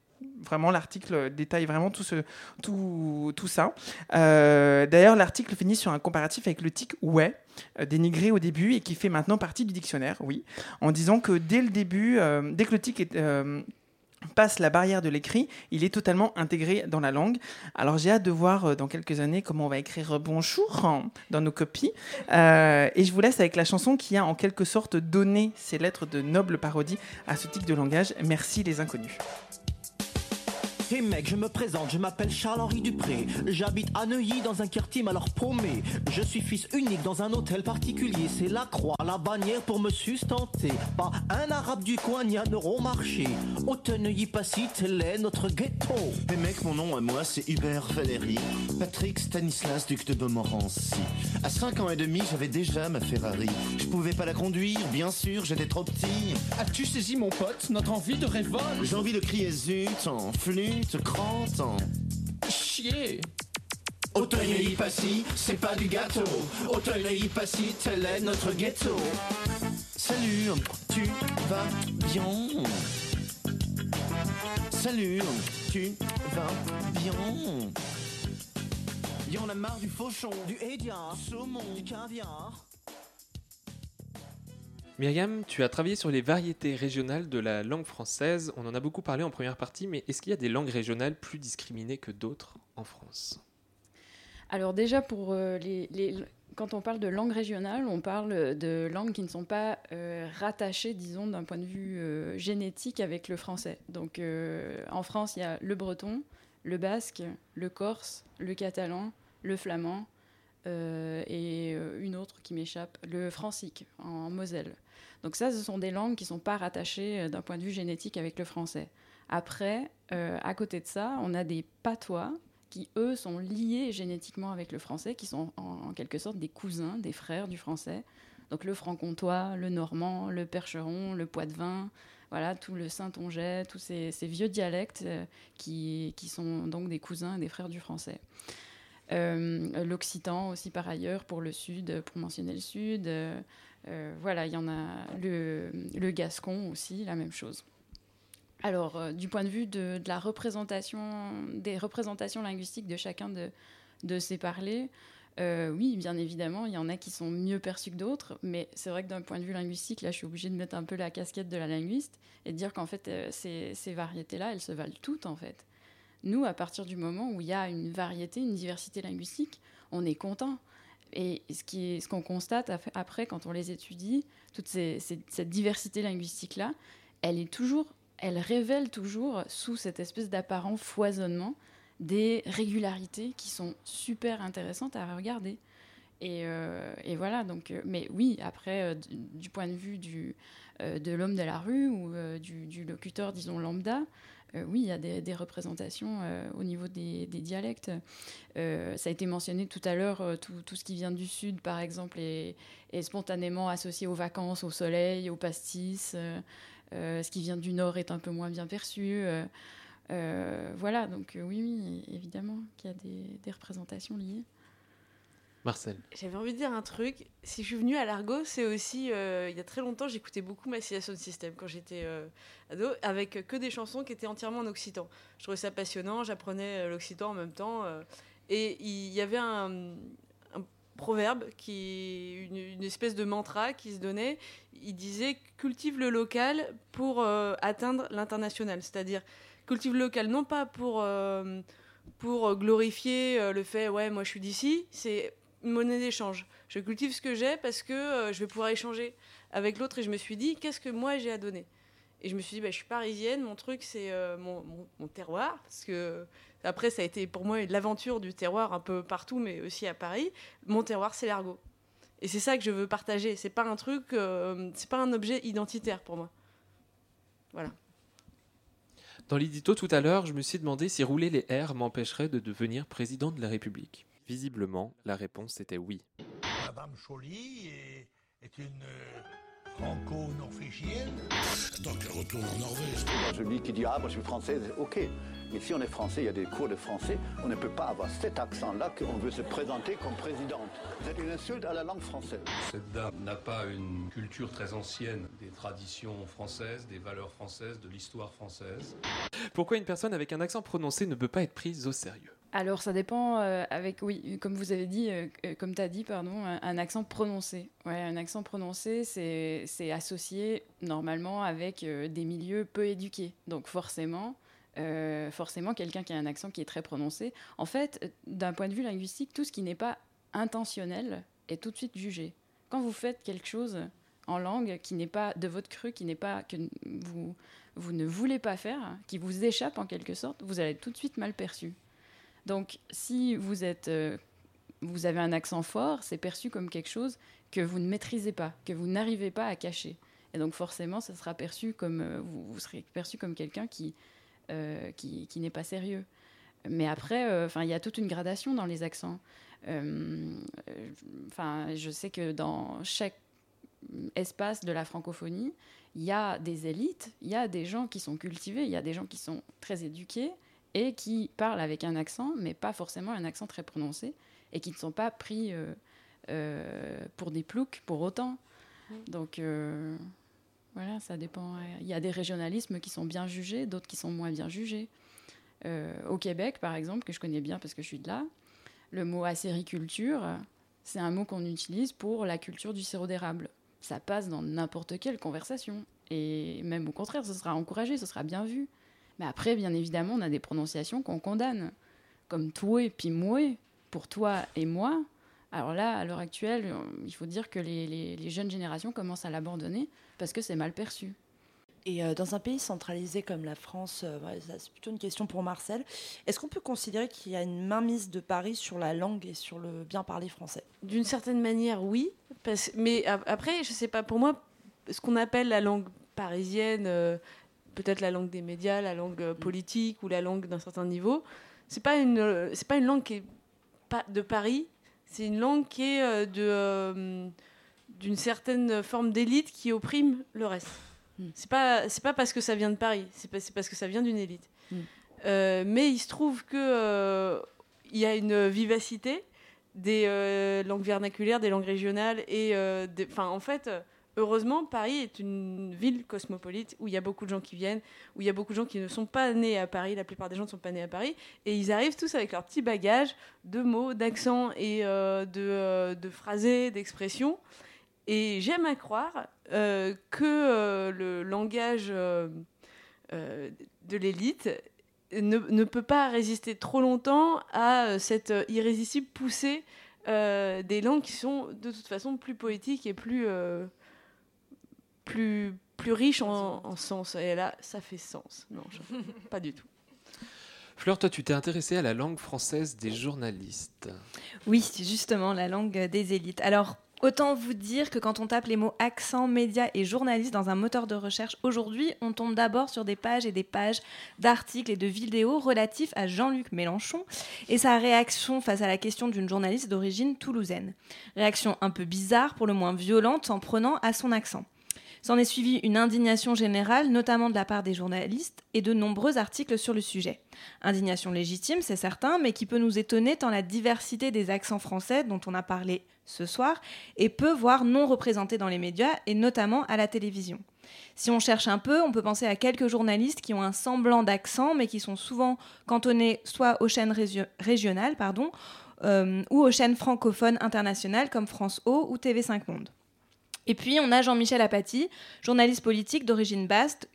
Vraiment, l'article détaille vraiment tout, ce, tout, tout ça. Euh, D'ailleurs, l'article finit sur un comparatif avec le tic ouais, euh, dénigré au début et qui fait maintenant partie du dictionnaire, oui, en disant que dès le début, euh, dès que le tic passe la barrière de l'écrit, il est totalement intégré dans la langue. Alors j'ai hâte de voir dans quelques années comment on va écrire bonjour hein, dans nos copies. Et je vous laisse avec la chanson qui a en quelque sorte donné ces lettres de noble parodie à ce type de langage. Merci les inconnus. Hey mec, je me présente, je m'appelle Charles-Henri Dupré. J'habite à Neuilly dans un quartier alors paumé. Je suis fils unique dans un hôtel particulier. C'est la croix, la bannière pour me sustenter. Pas un arabe du coin ni un euro marché. Auteuil-Neuilly-Passy, tel est notre ghetto. Mais mec, mon nom à moi, c'est Hubert Valéry, Patrick Stanislas, duc de Montmorency. À 5 ans et demi, j'avais déjà ma Ferrari. Je pouvais pas la conduire, bien sûr, j'étais trop petit. As-tu saisi mon pote notre envie de révolte? J'ai envie de crier zut, en flûte, crante, en... Chier Auteuil-Neuilly-Passy, c'est pas du gâteau. Auteuil-Neuilly-Passy, tel est notre ghetto. Salut, tu vas bien? Salut, tu vas bien? Y en a marre du fauchon, du hédia, saumon, du caviar. Myriam, tu as travaillé sur les variétés régionales de la langue française. On en a beaucoup parlé en première partie, mais est-ce qu'il y a des langues régionales plus discriminées que d'autres en France? Alors déjà, pour euh, les, quand on parle de langue régionale, on parle de langues qui ne sont pas euh, rattachées, disons, d'un point de vue euh, génétique avec le français. Donc en France, il y a le breton, le basque, le corse, le catalan, le flamand et une autre qui m'échappe, le francique en Moselle. Donc ça, ce sont des langues qui ne sont pas rattachées euh, d'un point de vue génétique avec le français. Après, euh, à côté de ça, on a des patois qui, eux, sont liés génétiquement avec le français, qui sont en, quelque sorte des cousins, des frères du français. Donc le franc-comtois, le normand, le percheron, le poitevin, voilà, tout le saintongeais, tous ces, vieux dialectes euh, qui, sont donc des cousins des frères du français. L'occitan aussi par ailleurs pour le sud, pour mentionner le sud. Euh, voilà, il y en a le, gascon aussi, la même chose. Alors, euh, du point de vue de, la représentation, des représentations linguistiques de chacun de, ces parlers, euh, oui, bien évidemment, il y en a qui sont mieux perçus que d'autres, mais c'est vrai que d'un point de vue linguistique, là, je suis obligée de mettre un peu la casquette de la linguiste et de dire qu'en fait, ces, ces variétés-là, elles se valent toutes, en fait. Nous, à partir du moment où il y a une variété, une diversité linguistique, on est content. Et ce qu'on constate après, quand on les étudie, toute cette diversité linguistique-là, elle est toujours, elle révèle toujours, sous cette espèce d'apparent foisonnement, des régularités qui sont super intéressantes à regarder. Et, euh, et voilà, donc, euh, mais oui, après, euh, du, point de vue de l'homme de la rue ou du, locuteur, disons, lambda, oui, il y a des, représentations au niveau des, dialectes. Ça a été mentionné tout à l'heure, tout, ce qui vient du sud, par exemple, est, spontanément associé aux vacances, au soleil, au pastis. ce qui vient du nord est un peu moins bien perçu. voilà, donc oui, évidemment qu'il y a des représentations liées. Marcel. J'avais envie de dire un truc. Si je suis venue à l'Argo, c'est aussi. euh, il y a très longtemps, j'écoutais beaucoup Massilia Sound System quand j'étais euh, ado, avec que des chansons qui étaient entièrement en occitan. Je trouvais ça passionnant, j'apprenais euh, l'occitan en même temps. et il y avait un, proverbe, qui, une, une espèce de mantra qui se donnait. Il disait cultive le local pour atteindre l'international. C'est-à-dire cultive le local non pas pour. pour glorifier le fait, ouais, moi je suis d'ici, c'est une monnaie d'échange. Je cultive ce que j'ai parce que euh, je vais pouvoir échanger avec l'autre et je me suis dit, qu'est-ce que moi j'ai à donner? Et je me suis dit, bah, je suis parisienne, mon truc c'est euh, mon, terroir, parce que après ça a été pour moi l'aventure du terroir un peu partout, mais aussi à Paris. Mon terroir c'est l'argot. Et c'est ça que je veux partager. C'est pas un truc, euh, c'est pas un objet identitaire pour moi. Voilà. Dans l'édito tout à l'heure, je me suis demandé si rouler les R m'empêcherait de devenir président de la République. Visiblement, la réponse était oui. Madame Joly est, est une euh, franco-norvégienne. Donc elle retourne en Norvège. Celui qui dit Ah, moi je suis française, ok. Mais si on est français, il y a des cours de français, on ne peut pas avoir cet accent-là qu'on veut se présenter comme présidente. C'est une insulte à la langue française. Cette dame n'a pas une culture très ancienne des traditions françaises, des valeurs françaises, de l'histoire française. Pourquoi une personne avec un accent prononcé ne peut pas être prise au sérieux? Alors ça dépend euh, avec oui comme vous avez dit euh, euh, comme tu as dit pardon un, accent prononcé. Ouais, un accent prononcé c'est associé normalement avec des milieux peu éduqués. Donc forcément forcément quelqu'un qui a un accent qui est très prononcé. En fait, d'un point de vue linguistique, tout ce qui n'est pas intentionnel est tout de suite jugé. Quand vous faites quelque chose en langue qui n'est pas de votre cru, qui n'est pas que vous vous ne voulez pas faire, qui vous échappe en quelque sorte, vous allez être tout de suite mal perçu. Donc, si vous êtes, euh, vous avez un accent fort, c'est perçu comme quelque chose que vous ne maîtrisez pas, que vous n'arrivez pas à cacher. Et donc, forcément, ça sera perçu comme euh, vous, serez perçu comme quelqu'un qui, euh, qui, qui n'est pas sérieux. Mais après, enfin, il y a toute une gradation dans les accents. Enfin, je sais que dans chaque espace de la francophonie, il y a des élites, il y a des gens qui sont cultivés, il y a des gens qui sont très éduqués et qui parlent avec un accent, mais pas forcément un accent très prononcé, et qui ne sont pas pris euh, euh, pour des ploucs pour autant. Donc euh, voilà, ça dépend. Il y a des régionalismes qui sont bien jugés, d'autres qui sont moins bien jugés. Au Québec, par exemple, que je connais bien parce que je suis de là, le mot acériculture, c'est un mot qu'on utilise pour la culture du sirop d'érable. Ça passe dans n'importe quelle conversation. Et même au contraire, ce sera encouragé, ce sera bien vu. Mais après, bien évidemment, on a des prononciations qu'on condamne. Comme toi puis moi, pour toi et moi. Alors là, à l'heure actuelle, euh, il faut dire que les, les- les jeunes générations commencent à l'abandonner parce que c'est mal perçu. Et euh, dans un pays centralisé comme la France, euh, ouais, c'est plutôt une question pour Marcel. Est-ce qu'on peut considérer qu'il y a une mainmise de Paris sur la langue et sur le bien parler français? D'une certaine manière, oui. Parce, mais après, je sais pas, pour moi, ce qu'on appelle la langue parisienne, euh, peut-être la langue des médias, la langue euh, politique ou la langue d'un certain niveau, c'est pas une, euh, c'est pas une langue qui est pas de Paris. C'est une langue qui est euh, de, euh, d'une certaine forme d'élite qui opprime le reste. C'est pas, c'est pas parce que ça vient de Paris, c'est, parce que ça vient d'une élite. Euh, mais il se trouve que euh, il y a une vivacité des euh, langues vernaculaires, des langues régionales et euh, enfin en fait euh, heureusement Paris est une ville cosmopolite où il y a beaucoup de gens qui viennent, où il y a beaucoup de gens qui ne sont pas nés à Paris, la plupart des gens ne sont pas nés à Paris et ils arrivent tous avec leur petit bagage de mots, d'accents et euh, de, euh, phrasés, d'expressions. Et j'aime à croire euh, que euh, le langage de l'élite ne, ne peut pas résister trop longtemps à cette irrésistible poussée des langues qui sont de toute façon plus poétiques et plus, plus, plus riches en, en sens. Et là, ça fait sens. Non, je- [laughs] pas du tout. Fleur, toi, tu t'es intéressée à la langue française des journalistes. Oui, c'est justement la langue des élites. Alors, autant vous dire que quand on tape les mots accent, média et journaliste dans un moteur de recherche aujourd'hui, on tombe d'abord sur des pages et des pages d'articles et de vidéos relatifs à Jean-Luc Mélenchon et sa réaction face à la question d'une journaliste d'origine toulousaine. Réaction un peu bizarre, pour le moins violente, en prenant à son accent. S'en est suivi une indignation générale, notamment de la part des journalistes, et de nombreux articles sur le sujet. Indignation légitime, c'est certain, mais qui peut nous étonner tant la diversité des accents français dont on a parlé ce soir est peu, voire non représentée dans les médias, et notamment à la télévision. Si on cherche un peu, on peut penser à quelques journalistes qui ont un semblant d'accent, mais qui sont souvent cantonnés soit aux chaînes régio- régionales, pardon, euh, ou aux chaînes francophones internationales comme France O ou TV5 Monde. Et puis on a Jean-Michel Apathy, journaliste politique d'origine basque,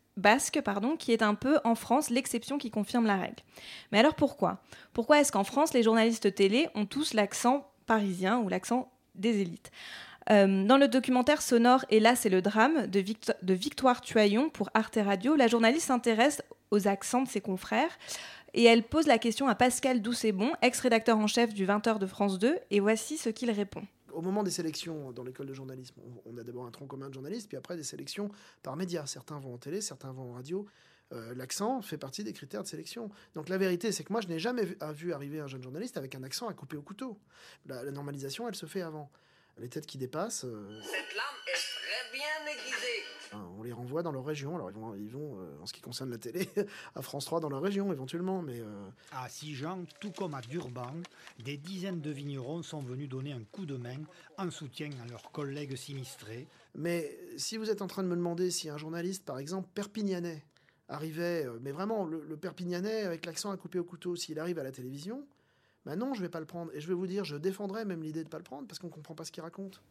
qui est un peu en France l'exception qui confirme la règle. Mais alors pourquoi? Pourquoi est-ce qu'en France les journalistes télé ont tous l'accent parisien ou l'accent des élites? Euh, dans le documentaire sonore Et là c'est le drame de Victoire Tuaillon pour Arte Radio, la journaliste s'intéresse aux accents de ses confrères et elle pose la question à Pascal Doucet-Bon, ex-rédacteur en chef du 20h de France 2, et voici ce qu'il répond. Au moment des sélections dans l'école de journalisme, on, a d'abord un tronc commun de journalistes, puis après des sélections par médias. Certains vont en télé, certains vont en radio. Euh, L'accent fait partie des critères de sélection. Donc la vérité, c'est que moi, je n'ai jamais vu, arriver un jeune journaliste avec un accent à couper au couteau. La, la normalisation, elle se fait avant. Les têtes qui dépassent, euh, Cette lame est très bien aiguisée. Enfin, on les renvoie dans leur région. Alors, ils vont, ils vont euh, en ce qui concerne la télé, [laughs] à France 3 dans leur région, éventuellement. Mais euh, À Sijan, tout comme à Durban, des dizaines de vignerons sont venus donner un coup de main en soutien à leurs collègues sinistrés. Mais si vous êtes en train de me demander si un journaliste, par exemple, perpignanais, arrivait, euh, mais vraiment le, le perpignanais avec l'accent à couper au couteau, s'il arrive à la télévision, ben non, je vais pas le prendre. Et je vais vous dire, je défendrais même l'idée de pas le prendre parce qu'on comprend pas ce qu'il raconte.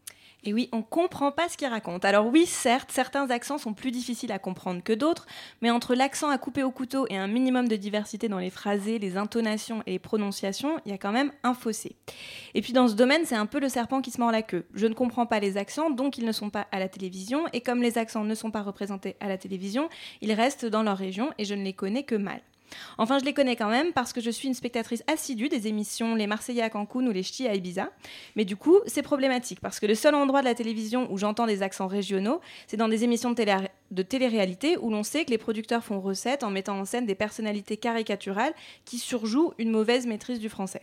Et oui, on comprend pas ce qu'il raconte. Alors oui, certes, certains accents sont plus difficiles à comprendre que d'autres, mais entre l'accent à couper au couteau et un minimum de diversité dans les phrasés, les intonations et les prononciations, il y a quand même un fossé. Et puis dans ce domaine, c'est un peu le serpent qui se mord la queue. Je ne comprends pas les accents, donc ils ne sont pas à la télévision, et comme les accents ne sont pas représentés à la télévision, ils restent dans leur région et je ne les connais que mal. Enfin, je les connais quand même parce que je suis une spectatrice assidue des émissions Les Marseillais à Cancun ou Les Ch'tis à Ibiza. Mais du coup, c'est problématique parce que le seul endroit de la télévision où j'entends des accents régionaux, c'est dans des émissions de, télé de télé-réalité où l'on sait que les producteurs font recette en mettant en scène des personnalités caricaturales qui surjouent une mauvaise maîtrise du français.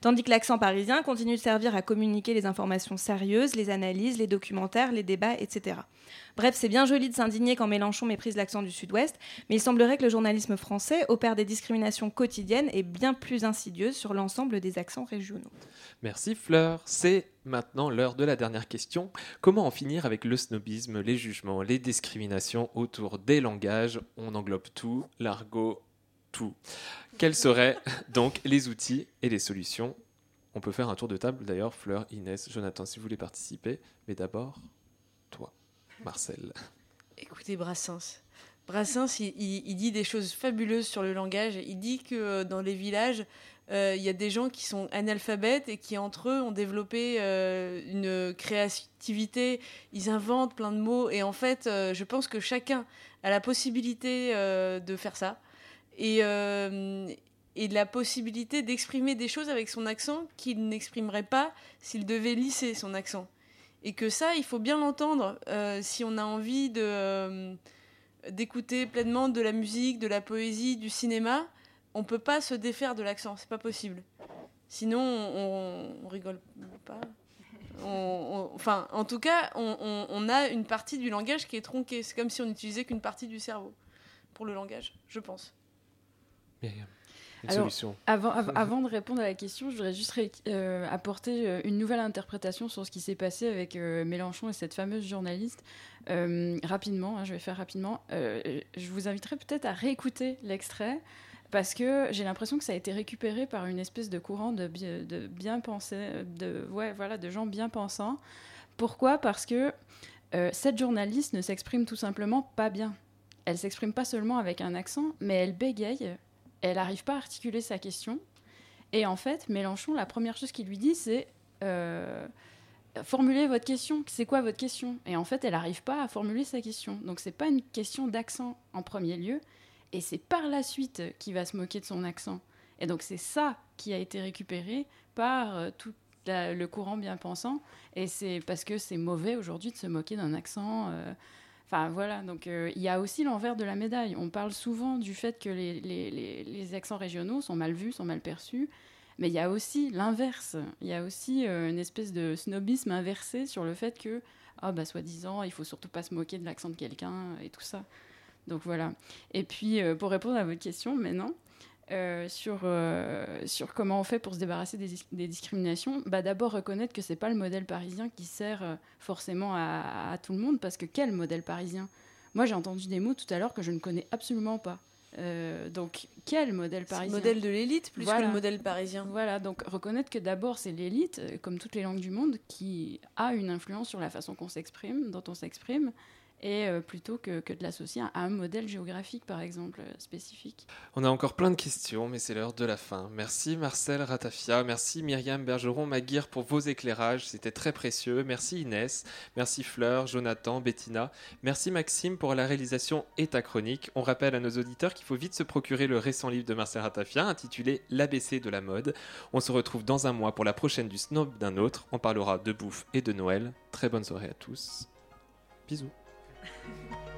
Tandis que l'accent parisien continue de servir à communiquer les informations sérieuses, les analyses, les documentaires, les débats, etc. Bref, c'est bien joli de s'indigner quand Mélenchon méprise l'accent du sud-ouest, mais il semblerait que le journalisme français opère des discriminations quotidiennes et bien plus insidieuses sur l'ensemble des accents régionaux. Merci Fleur. C'est maintenant l'heure de la dernière question. Comment en finir avec le snobisme, les jugements, les discriminations autour des langages? On englobe tout, l'argot, tout. Quels seraient donc les outils et les solutions? On peut faire un tour de table d'ailleurs, Fleur, Inès, Jonathan, si vous voulez participer. Mais d'abord, toi, Marcel. Écoutez Brassens. Brassens, il, dit des choses fabuleuses sur le langage. Il dit que euh, dans les villages, euh, il y a des gens qui sont analphabètes et qui, entre eux, ont développé euh, une créativité. Ils inventent plein de mots. Et en fait, je pense que chacun a la possibilité de faire ça. Et, euh, la possibilité d'exprimer des choses avec son accent qu'il n'exprimerait pas s'il devait lisser son accent. Et que ça, il faut bien l'entendre euh, si on a envie euh, d'écouter pleinement de la musique, de la poésie, du cinéma. On peut pas se défaire de l'accent, c'est pas possible. Sinon, on, on rigole pas. Enfin, en tout cas, on a une partie du langage qui est tronquée. C'est comme si on n'utilisait qu'une partie du cerveau pour le langage, je pense. Myriam, une Alors, solution. Avant, av- [laughs] avant de répondre à la question, je voudrais juste euh, apporter euh, une nouvelle interprétation sur ce qui s'est passé avec euh, Mélenchon et cette fameuse journaliste. Euh, rapidement, hein, je vais faire rapidement. Je vous inviterai peut-être à réécouter l'extrait parce que j'ai l'impression que ça a été récupéré par une espèce de courant de, bi- de bien pensés, de, ouais, voilà, de gens bien pensants. Pourquoi? Parce que cette journaliste ne s'exprime tout simplement pas bien. Elle s'exprime pas seulement avec un accent, mais elle bégaye. Elle n'arrive pas à articuler sa question. Et en fait, Mélenchon, la première chose qu'il lui dit, c'est euh, formulez votre question. C'est quoi votre question? Et en fait, elle n'arrive pas à formuler sa question. Donc, c'est pas une question d'accent en premier lieu, et c'est par la suite qu'il va se moquer de son accent. Et donc, c'est ça qui a été récupéré par euh, tout le courant bien pensant. Et c'est parce que c'est mauvais aujourd'hui de se moquer d'un accent. euh, Enfin voilà, donc euh, il y a aussi l'envers de la médaille. On parle souvent du fait que les, les- les- accents régionaux sont mal vus, sont mal perçus, mais il y a aussi l'inverse. Il y a aussi euh, une espèce de snobisme inversé sur le fait que ah bah soi-disant, il faut surtout pas se moquer de l'accent de quelqu'un et tout ça. Donc voilà. Et puis euh, pour répondre à votre question maintenant, euh, sur, euh, sur comment on fait pour se débarrasser des, des discriminations, bah d'abord reconnaître que c'est pas le modèle parisien qui sert euh, forcément à, à tout le monde, parce que quel modèle parisien? Moi j'ai entendu des mots tout à l'heure que je ne connais absolument pas. Euh, donc quel modèle C'est le parisien? modèle de l'élite plus que Voilà. le modèle parisien. Voilà, donc reconnaître que d'abord c'est l'élite, comme toutes les langues du monde, qui a une influence sur la façon qu'on s'exprime, dont on s'exprime, et euh, plutôt que, de l'associer à un modèle géographique, par exemple, euh, spécifique. On a encore plein de questions, mais c'est l'heure de la fin. Merci Marcel Ratafia, merci Myriam Bergeron-Maguire pour vos éclairages, c'était très précieux. Merci Inès, merci Fleur, Jonathan, Bettina, merci Maxime pour la réalisation et chronique. On rappelle à nos auditeurs qu'il faut vite se procurer le récent livre de Marcel Ratafia intitulé L'ABC de la mode. On se retrouve dans un mois pour la prochaine du Snob d'un autre. On parlera de bouffe et de Noël. Très bonne soirée à tous. Bisous. Ha ha ha.